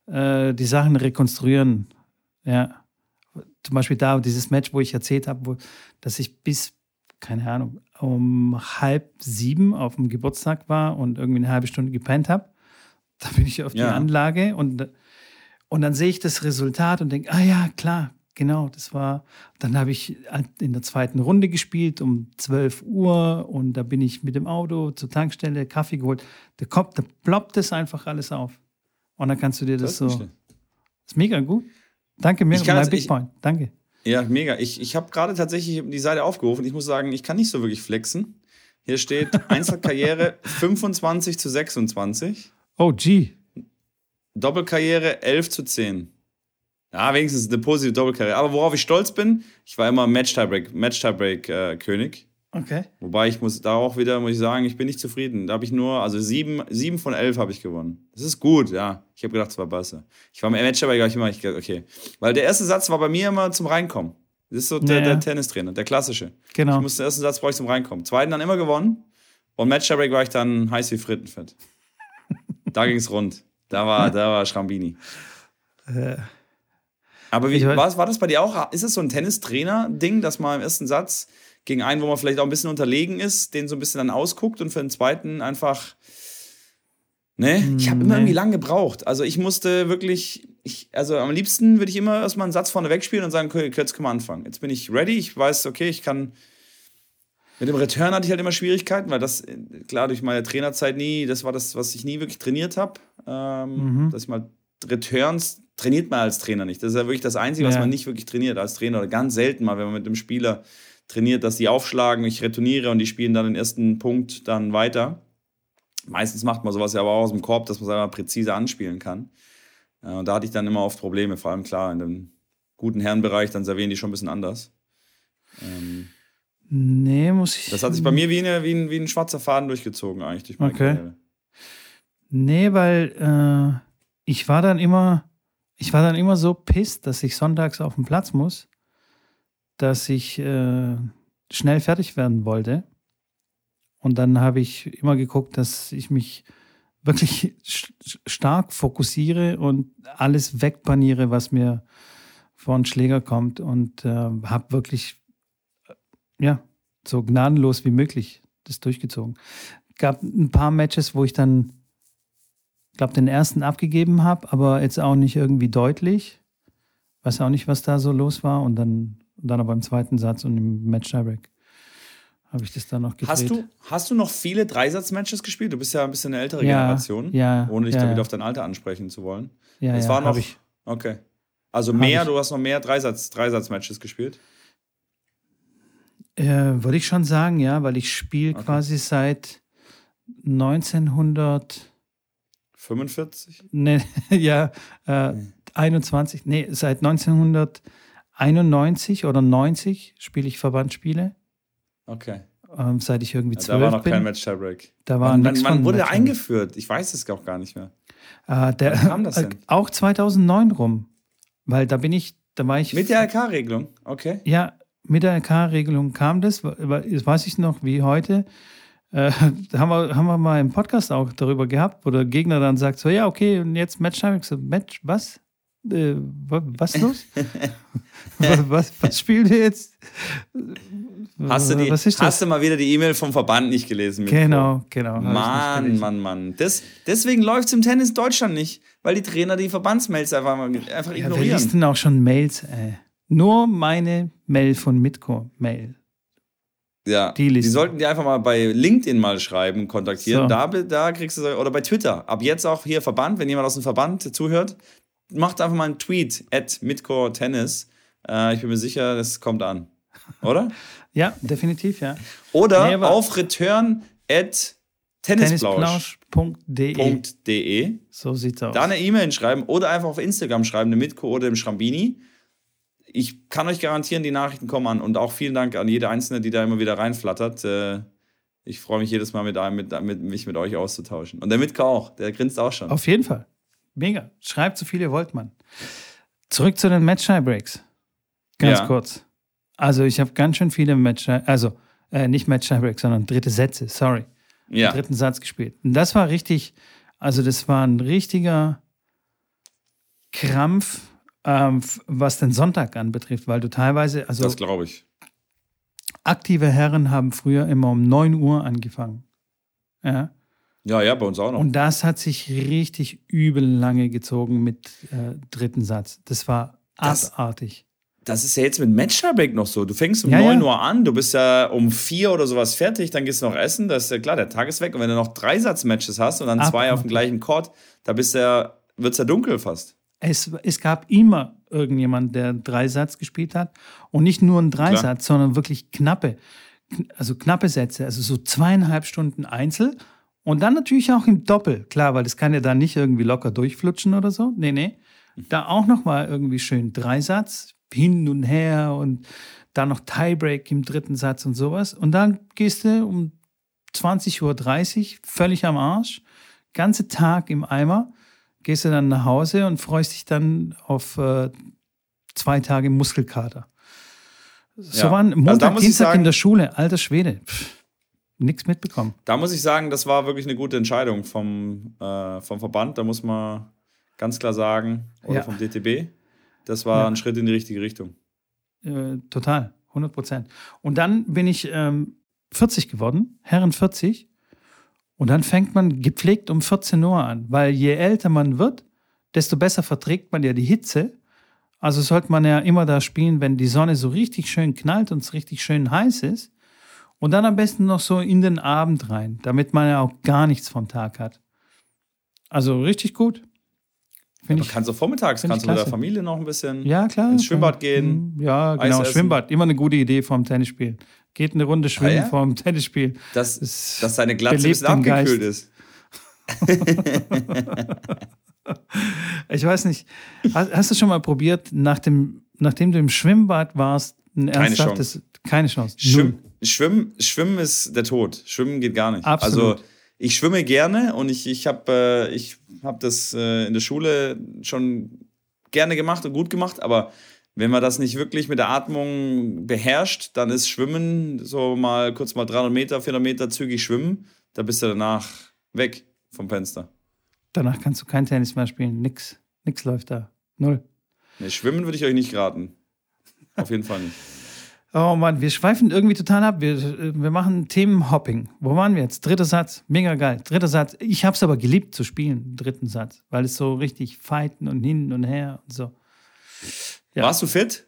äh, die Sachen rekonstruieren. Ja zum Beispiel da dieses Match, wo ich erzählt habe, dass ich bis, keine Ahnung, um halb sieben auf dem Geburtstag war und irgendwie eine halbe Stunde gepennt habe. Da bin ich auf die ja. Anlage und, und dann sehe ich das Resultat und denke, ah ja, klar, genau, das war. Dann habe ich in der zweiten Runde gespielt um 12 Uhr und da bin ich mit dem Auto zur Tankstelle, Kaffee geholt. Da kommt, da ploppt das einfach alles auf. Und dann kannst du dir das, das so. Das ist mega gut. Danke, mir, mein Big Point. Danke. Ja, mega. Ich, ich habe gerade tatsächlich die Seite aufgerufen. Ich muss sagen, ich kann nicht so wirklich flexen. Hier steht Einzelkarriere 25 zu 26. Oh, gee. Doppelkarriere 11 zu 10. Ja, wenigstens eine positive Doppelkarriere. Aber worauf ich stolz bin, ich war immer Match-Tiebreak-König. Match äh, König. Okay. Wobei ich muss da auch wieder, muss ich sagen, ich bin nicht zufrieden. Da habe ich nur, also sieben, sieben von elf habe ich gewonnen. Das ist gut, ja. Ich habe gedacht, es war besser. Ich war im Match aber ich immer, ich, okay. Weil der erste Satz war bei mir immer zum Reinkommen. Das ist so der, naja. der Tennistrainer, der klassische. Genau. Ich musste den ersten Satz brauche ich zum Reinkommen. Zweiten dann immer gewonnen. Und Match war ich dann heiß wie Frittenfett. da ging es rund. Da war, da war Schrambini. Äh. Aber wie, war, war das bei dir auch? Ist es so ein Tennistrainer-Ding, dass man im ersten Satz gegen einen, wo man vielleicht auch ein bisschen unterlegen ist, den so ein bisschen dann ausguckt und für den zweiten einfach. Ne? Ich habe immer irgendwie lange gebraucht. Also ich musste wirklich, ich, also am liebsten würde ich immer erstmal einen Satz vorne wegspielen und sagen, okay, jetzt können wir anfangen. Jetzt bin ich ready, ich weiß, okay, ich kann. Mit dem Return hatte ich halt immer Schwierigkeiten, weil das, klar, durch meine Trainerzeit nie, das war das, was ich nie wirklich trainiert habe. Ähm, mhm. Dass ich mal Returns trainiert man als Trainer nicht. Das ist ja wirklich das Einzige, was man nicht wirklich trainiert als Trainer. Oder ganz selten mal, wenn man mit einem Spieler trainiert, dass die aufschlagen, ich retourniere und die spielen dann den ersten Punkt dann weiter. Meistens macht man sowas ja aber auch aus dem Korb, dass man es einfach präzise anspielen kann. Äh, und da hatte ich dann immer oft Probleme, vor allem klar in dem guten Herrenbereich, dann servieren die schon ein bisschen anders. Ähm, nee, muss ich. Das hat sich bei mir wie, eine, wie, ein, wie ein schwarzer Faden durchgezogen, eigentlich durch meine okay. Karriere. Nee, weil äh, ich war dann immer, ich war dann immer so pisst, dass ich sonntags auf den Platz muss dass ich äh, schnell fertig werden wollte. Und dann habe ich immer geguckt, dass ich mich wirklich stark fokussiere und alles wegpaniere, was mir vor den Schläger kommt. Und äh, habe wirklich, äh, ja, so gnadenlos wie möglich das durchgezogen. Gab ein paar Matches, wo ich dann, glaube den ersten abgegeben habe, aber jetzt auch nicht irgendwie deutlich. Weiß auch nicht, was da so los war. Und dann dann aber im zweiten Satz und im Match Direct habe ich das dann noch gedreht. Hast du, hast du noch viele Dreisatzmatches gespielt? Du bist ja ein bisschen eine ältere Ja, Generation. ja, Ohne dich ja, da ja. auf dein Alter ansprechen zu wollen. Ja, es ja, war noch. ich. Okay. Also Hab mehr, ich. du hast noch mehr Dreisatz, Dreisatzmatches gespielt? Äh, Würde ich schon sagen, ja, weil ich spiele Okay. quasi seit 1900, 45? ne, ja, äh, Nee. 21, nee, seit 1991 oder 90 spiele ich Verbandsspiele, Okay. ähm, seit ich irgendwie Ja, da zwölf war noch bin. kein Match-Tiebreak. Da war wann von wurde der Match- eingeführt? Ich weiß es auch gar nicht mehr. Äh, der, Wann kam das äh, denn? Auch 2009 rum, weil da bin ich, da war ich Mit der LK-Regelung? Okay. Ja, mit der LK-Regelung kam das weiß ich noch wie heute. Äh, haben wir, haben wir mal im Podcast auch darüber gehabt, wo der Gegner dann sagt: So, ja, okay, und jetzt Matchtime. Ich so, Match, was? Äh, wa- was los? was, was, spielen wir jetzt? Hast du, die, hast du mal wieder die E-Mail vom Verband nicht gelesen? Genau, genau. Mann. Mann, Mann. Das, deswegen läuft es im Tennis Deutschland nicht, weil die Trainer die Verbandsmails einfach, mal, einfach Ja, wer liest ignorieren. denn auch schon Mails? Ey? Nur meine Mail von Mitko, Mail. Ja, Die die, listen. sollten die einfach mal bei LinkedIn mal schreiben, kontaktieren. So. Da, da kriegst du, oder bei Twitter. Ab jetzt auch hier Verband, wenn jemand aus dem Verband zuhört, macht einfach mal einen Tweet, at Midcore Tennis. Äh, ich bin mir sicher, das kommt an. Oder? Ja, definitiv, ja. Oder Nee, auf return at tennisplausch.de. So sieht's aus. Da eine E-Mail schreiben oder einfach auf Instagram schreiben, dem Mitko oder dem Schrambini. Ich kann euch garantieren, die Nachrichten kommen an. Und auch vielen Dank an jede Einzelne, die da immer wieder reinflattert. Äh, Ich freue mich jedes Mal, mit, einem- mit, mit, mich mit euch auszutauschen. Und der Mitko auch, der grinst auch schon. Auf jeden Fall. Mega. Schreibt so viel ihr wollt, Mann. Zurück zu den Match-Tie-Breaks. Ganz Ja. kurz. Also, ich habe ganz schön viele match also äh, nicht Match-Tie-Breaks, sondern dritte Sätze, sorry. Ja, Dritten Satz gespielt. Und das war richtig, also das war ein richtiger Krampf, ähm, was den Sonntag anbetrifft, weil du teilweise, also das glaube ich. aktive Herren haben früher immer um 9 Uhr angefangen. Ja. Ja, ja, bei uns auch noch. Und das hat sich richtig übel lange gezogen mit äh, dritten Satz. Das war Das- abartig. Das ist ja jetzt mit Matchback noch so. Du fängst um Ja, 9 ja. Uhr an, du bist ja um 4 oder sowas fertig, dann gehst du noch essen, das ist ja klar, der Tag ist weg. Und wenn du noch Dreisatzmatches hast und dann zwei auf dem gleichen Court, da bist du ja, wird es ja dunkel fast. Es, es gab immer irgendjemand, der einen Dreisatz gespielt hat. Und nicht nur einen Dreisatz, sondern wirklich knappe, kn- also knappe Sätze, also so zweieinhalb Stunden Einzel. Und dann natürlich auch im Doppel, klar, weil das kann ja dann nicht irgendwie locker durchflutschen oder so. Nee, nee. Da auch nochmal irgendwie schön Dreisatz, hin und her und dann noch Tiebreak im dritten Satz und sowas. Und dann gehst du um 20.30 Uhr völlig am Arsch, ganze Tag im Eimer, gehst du dann nach Hause und freust dich dann auf äh, zwei Tage Muskelkater. So Ja. waren Also Montag, ich Dienstag in sagen- der Schule, alter Schwede. Pff, nix mitbekommen. Da muss ich sagen, das war wirklich eine gute Entscheidung vom, äh, vom Verband. Da muss man ganz klar sagen, oder Ja. vom DTB. Das war Ja. ein Schritt in die richtige Richtung. Äh, total, 100 Prozent. Und dann bin ich ähm, 40 geworden, Herren 40. Und dann fängt man gepflegt um 14 Uhr an, weil je älter man wird, desto besser verträgt man ja die Hitze. Also sollte man ja immer da spielen, wenn die Sonne so richtig schön knallt und es richtig schön heiß ist. Und dann am besten noch so in den Abend rein, damit man ja auch gar nichts vom Tag hat. Also richtig gut. Aber ich. kannst du vormittags, find kannst du mit der. Familie noch ein bisschen. Ja, klar. Ins Schwimmbad kann- gehen, Mhm, Ja, genau. Schwimmbad. Immer eine gute Idee vorm Tennisspiel. Geht eine Runde schwimmen ja? vorm Tennisspiel. dass, Das dass deine Glatze ein bisschen abgekühlt ist. Ich weiß nicht. Hast, hast du schon mal probiert, nach dem, nachdem du im Schwimmbad warst, ein Keine ernsthaftes. Keine Chance. Schwimm. Schwimmen, Schwimmen ist der Tod. Schwimmen geht gar nicht. Absolut. Also ich schwimme gerne und ich, ich habe äh, ich hab das äh, in der Schule schon gerne gemacht und gut gemacht, aber wenn man das nicht wirklich mit der Atmung beherrscht, dann ist Schwimmen so mal kurz mal 300 Meter, 400 Meter zügig schwimmen, da bist du danach weg vom Fenster. Danach kannst du kein Tennis mehr spielen. Nix. Nix läuft da. Null. Nee, schwimmen würde ich euch nicht raten. Auf jeden Fall nicht. Oh Mann, wir schweifen irgendwie total ab. Wir, wir machen Themenhopping. Wo waren wir jetzt? Dritter Satz. Mega geil. Dritter Satz. Ich habe es aber geliebt zu spielen, dritten Satz, weil es so richtig fighten und hin und her und so. Ja. Warst du fit?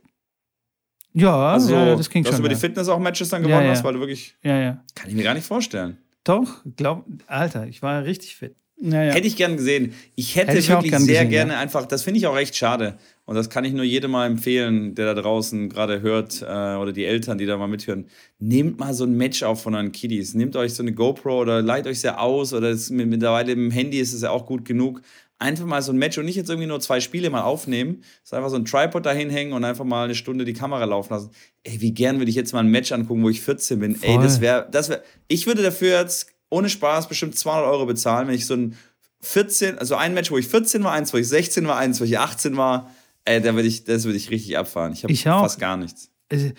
Ja, Also, ja, das ging dass schon. du über ja. die Fitness auch Matches dann gewonnen ja. hast, weil du wirklich. ja, ja. Kann ich mir gar nicht vorstellen. Doch, glaub, Alter, ich war richtig fit. Ja, ja. Hätte ich gern gesehen. Ich hätte, Hätte ich auch wirklich gern sehr gesehen, gerne ja. einfach, das finde ich auch recht schade. Und das kann ich nur jedem mal empfehlen, der da draußen gerade hört, äh, oder die Eltern, die da mal mithören. Nehmt mal so ein Match auf von euren Kiddies. Nehmt euch so eine GoPro oder leiht euch sehr aus oder mit- mittlerweile im Handy ist es ja auch gut genug. Einfach mal so ein Match und nicht jetzt irgendwie nur zwei Spiele mal aufnehmen, sondern einfach so ein Tripod da hinhängen und einfach mal eine Stunde die Kamera laufen lassen. Ey, wie gern würde ich jetzt mal ein Match angucken, wo ich 14 bin. Ey, Voll. das wäre, das wäre, ich würde dafür jetzt ohne Spaß bestimmt 200 Euro bezahlen, wenn ich so ein 14, also ein Match, wo ich 14 war, eins, wo ich 16 war, eins, wo ich 18 war, ey, da würde ich, das würde ich richtig abfahren. Ich habe fast gar nichts. Also,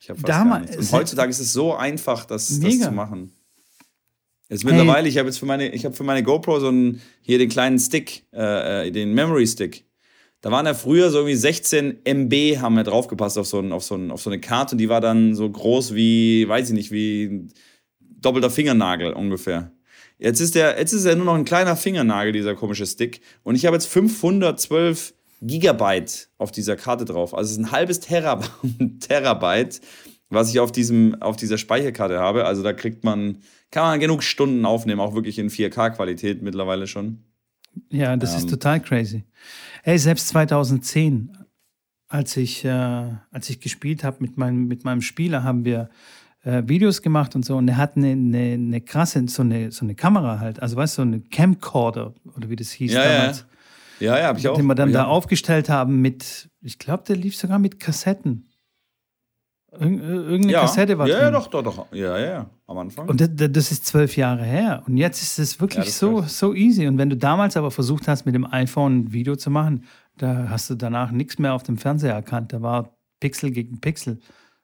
Ich habe fast Damals- gar nichts. Und heutzutage ist es so einfach, das, das zu machen. Jetzt mittlerweile, ich habe jetzt für meine, ich habe für meine GoPro so einen, hier den kleinen Stick, äh, äh, den Memory Stick. Da waren ja früher so irgendwie 16 MB haben wir draufgepasst auf so, ein, auf, so ein, auf so eine Karte und die war dann so groß wie, weiß ich nicht, wie doppelter Fingernagel ungefähr. Jetzt ist der, jetzt ist er nur noch ein kleiner Fingernagel, dieser komische Stick. Und ich habe jetzt 512 Gigabyte auf dieser Karte drauf. Also es ist ein halbes Terab Terabyte, was ich auf, diesem, auf dieser Speicherkarte habe. Also da kriegt man, kann man genug Stunden aufnehmen, auch wirklich in 4K-Qualität mittlerweile schon. Ja, das Ähm. ist total crazy. Ey, selbst 2010, als ich, äh, als ich gespielt habe mit meinem, mit meinem Spieler, haben wir äh, Videos gemacht und so. Und er hat eine, eine, eine krasse, so eine, so eine Kamera halt. Also weißt du, so eine Camcorder oder wie das hieß Ja, ja. damals. Ja, ja, habe ich auch. Den wir dann ja. da aufgestellt haben mit, ich glaube, der lief sogar mit Kassetten. Irgend, irgendeine ja. Kassette war ja, drin. ja, doch, doch, doch. Ja, ja, ja. Am Anfang. Und das, das ist zwölf Jahre her. Und jetzt ist es Ja, wirklich ist so, so easy. Und wenn du damals aber versucht hast, mit dem iPhone ein Video zu machen, da hast du danach nichts mehr auf dem Fernseher erkannt. Da war Pixel gegen Pixel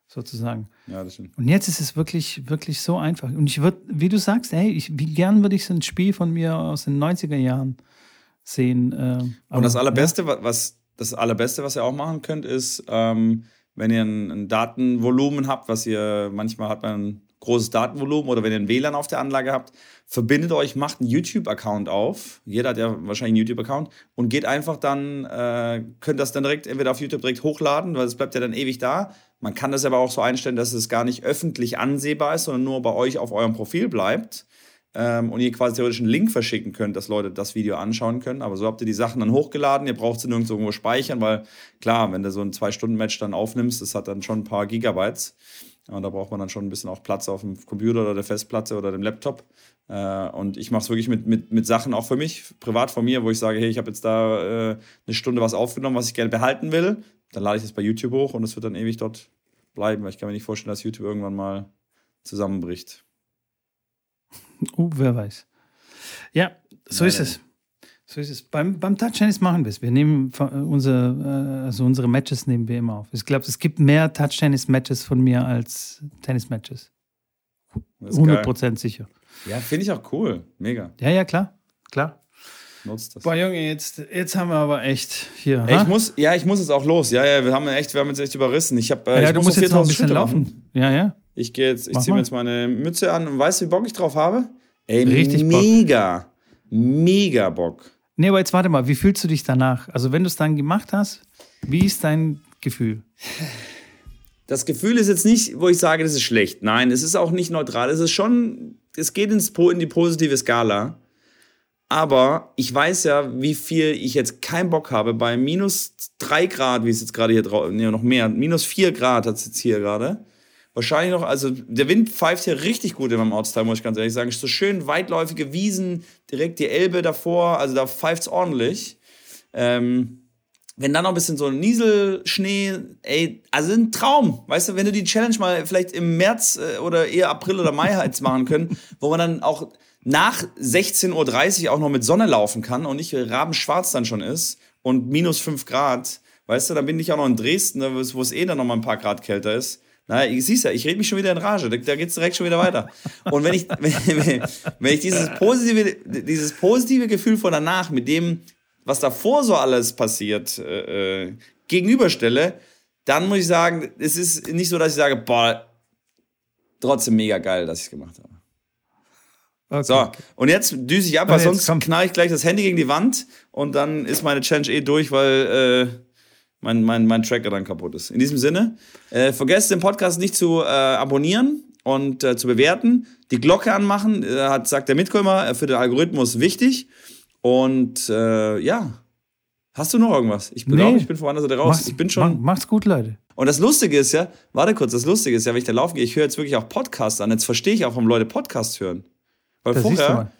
sozusagen. ja, das stimmt. Und jetzt ist es wirklich, wirklich so einfach. Und ich würde, wie du sagst, hey, ich, wie gern würde ich so ein Spiel von mir aus den 90er Jahren sehen. Äh, Und das Allerbeste, wa- was das Allerbeste, was ihr auch machen könnt, ist, ähm, wenn ihr ein, ein Datenvolumen habt, was ihr manchmal hat man ein großes Datenvolumen oder wenn ihr ein WLAN auf der Anlage habt, verbindet euch, macht einen YouTube-Account auf. Jeder hat ja wahrscheinlich einen YouTube-Account und geht einfach dann, äh, könnt das dann direkt entweder auf YouTube direkt hochladen, weil es bleibt ja dann ewig da. Man kann das aber auch so einstellen, dass es gar nicht öffentlich ansehbar ist, sondern nur bei euch auf eurem Profil bleibt ähm, und ihr quasi theoretisch einen Link verschicken könnt, dass Leute das Video anschauen können. Aber so habt ihr die Sachen dann hochgeladen. Ihr braucht sie nirgends irgendwo speichern, weil klar, wenn du so ein Zwei-Stunden-Match dann aufnimmst, das hat dann schon ein paar Gigabytes. Und da braucht man dann schon ein bisschen auch Platz auf dem Computer oder der Festplatte oder dem Laptop. Äh, und ich mache es wirklich mit, mit, mit Sachen auch für mich, privat von mir, wo ich sage, hey, ich habe jetzt da äh, eine Stunde was aufgenommen, was ich gerne behalten will. Dann lade ich das bei YouTube hoch und es wird dann ewig dort bleiben, weil ich kann mir nicht vorstellen, dass YouTube irgendwann mal zusammenbricht. Uh, wer weiß. Ja, so Nein, ist es. So ist es. Beim, beim Touch Tennis machen wir es. Wir nehmen äh, unsere, äh, also unsere Matches nehmen wir immer auf. Ich glaube, es gibt mehr Touch Tennis Matches von mir als Tennis Matches. Das ist geil. 100% sicher. Ja, finde ich auch cool. Mega. Ja, ja, klar. Klar. Nutzt das. Boah, Junge, jetzt, jetzt haben wir aber echt hier. Ey, ich muss, ja, ich muss jetzt auch los. Ja, ja, wir haben echt, wir haben jetzt echt überrissen. Ich habe, äh, ja, ich du muss musst jetzt noch ein 4000 bisschen Schritte laufen. machen. Ja, ja. Ich gehe jetzt, ich ziehe mir jetzt meine Mütze an und weißt du, wie Bock ich drauf habe? Ey, Richtig Bock. mega, mega Bock. Nee, aber jetzt warte mal, wie fühlst du dich danach? Also, wenn du es dann gemacht hast, wie ist dein Gefühl? Das Gefühl ist jetzt nicht, wo ich sage, das ist schlecht. Nein, es ist auch nicht neutral. Es ist schon, es geht ins, in die positive Skala. Aber ich weiß ja, wie viel ich jetzt keinen Bock habe. Bei minus drei Grad, wie es jetzt gerade hier draußen, nee, noch mehr, minus vier Grad hat es jetzt hier gerade. Wahrscheinlich noch, also der Wind pfeift hier richtig gut in meinem Ortsteil, muss ich ganz ehrlich sagen. So schön weitläufige Wiesen, direkt die Elbe davor, also da pfeift es ordentlich. Ähm, wenn dann noch ein bisschen so ein Nieselschnee, ey, also ein Traum. Weißt du, wenn du die Challenge mal vielleicht im März äh, oder eher April oder Mai halt machen können, wo man dann auch nach 16.30 Uhr auch noch mit Sonne laufen kann und nicht rabenschwarz dann schon ist und minus 5 Grad, weißt du, dann bin ich auch noch in Dresden, wo es eh dann noch mal ein paar Grad kälter ist. Na, ich siehst ja, ich rede mich schon wieder in Rage. Da, da geht's direkt schon wieder weiter. Und wenn ich, wenn, wenn, wenn ich dieses positive, dieses positive Gefühl von danach mit dem, was davor so alles passiert, äh, äh, gegenüberstelle, dann muss ich sagen, es ist nicht so, dass ich sage, boah, trotzdem mega geil, dass ich es gemacht habe. Okay. So, und jetzt düse ich ab, Und weil sonst komm. knall ich gleich das Handy gegen die Wand und dann ist meine Challenge eh durch, weil äh, mein, mein, mein Tracker dann kaputt ist. In diesem Sinne, äh, vergesst den Podcast nicht zu äh, abonnieren und äh, zu bewerten. Die Glocke anmachen, äh, hat, sagt der Mitkommer, äh, für den Algorithmus wichtig. Und ja, hast du noch irgendwas? Ich glaube, Nee. ich bin von der Seite raus. Macht's, ich bin schon. mach- Macht's gut, Leute. Und das Lustige ist ja, warte kurz, das Lustige ist ja, wenn ich da laufen gehe, ich höre jetzt wirklich auch Podcasts an. Jetzt verstehe ich auch, warum Leute Podcasts hören. Weil Da siehst du vorher,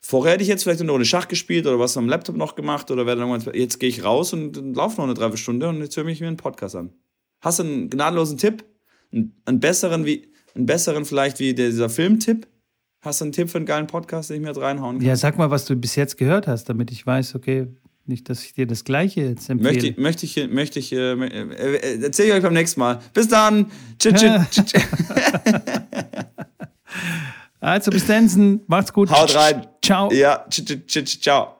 vorher hätte ich jetzt vielleicht eine Runde Schach gespielt oder was am Laptop noch gemacht oder werde dann jetzt gehe ich raus und laufe noch eine Dreiviertelstunde und jetzt höre ich mir einen Podcast an. Hast du einen gnadenlosen Tipp? Einen, einen besseren wie, einen besseren vielleicht wie dieser Filmtipp? Hast du einen Tipp für einen geilen Podcast, den ich mir jetzt reinhauen kann? Ja, sag mal, was du bis jetzt gehört hast, damit ich weiß, okay, nicht, dass ich dir das Gleiche jetzt empfehle. Möchte, ich- möchte ich, möchte ich, äh, äh, äh, erzähle ich euch beim nächsten Mal. Bis dann. Tschüss, tschüss, tschüss. Also bis dann, macht's gut. Haut rein. Ciao. Ja, ciao.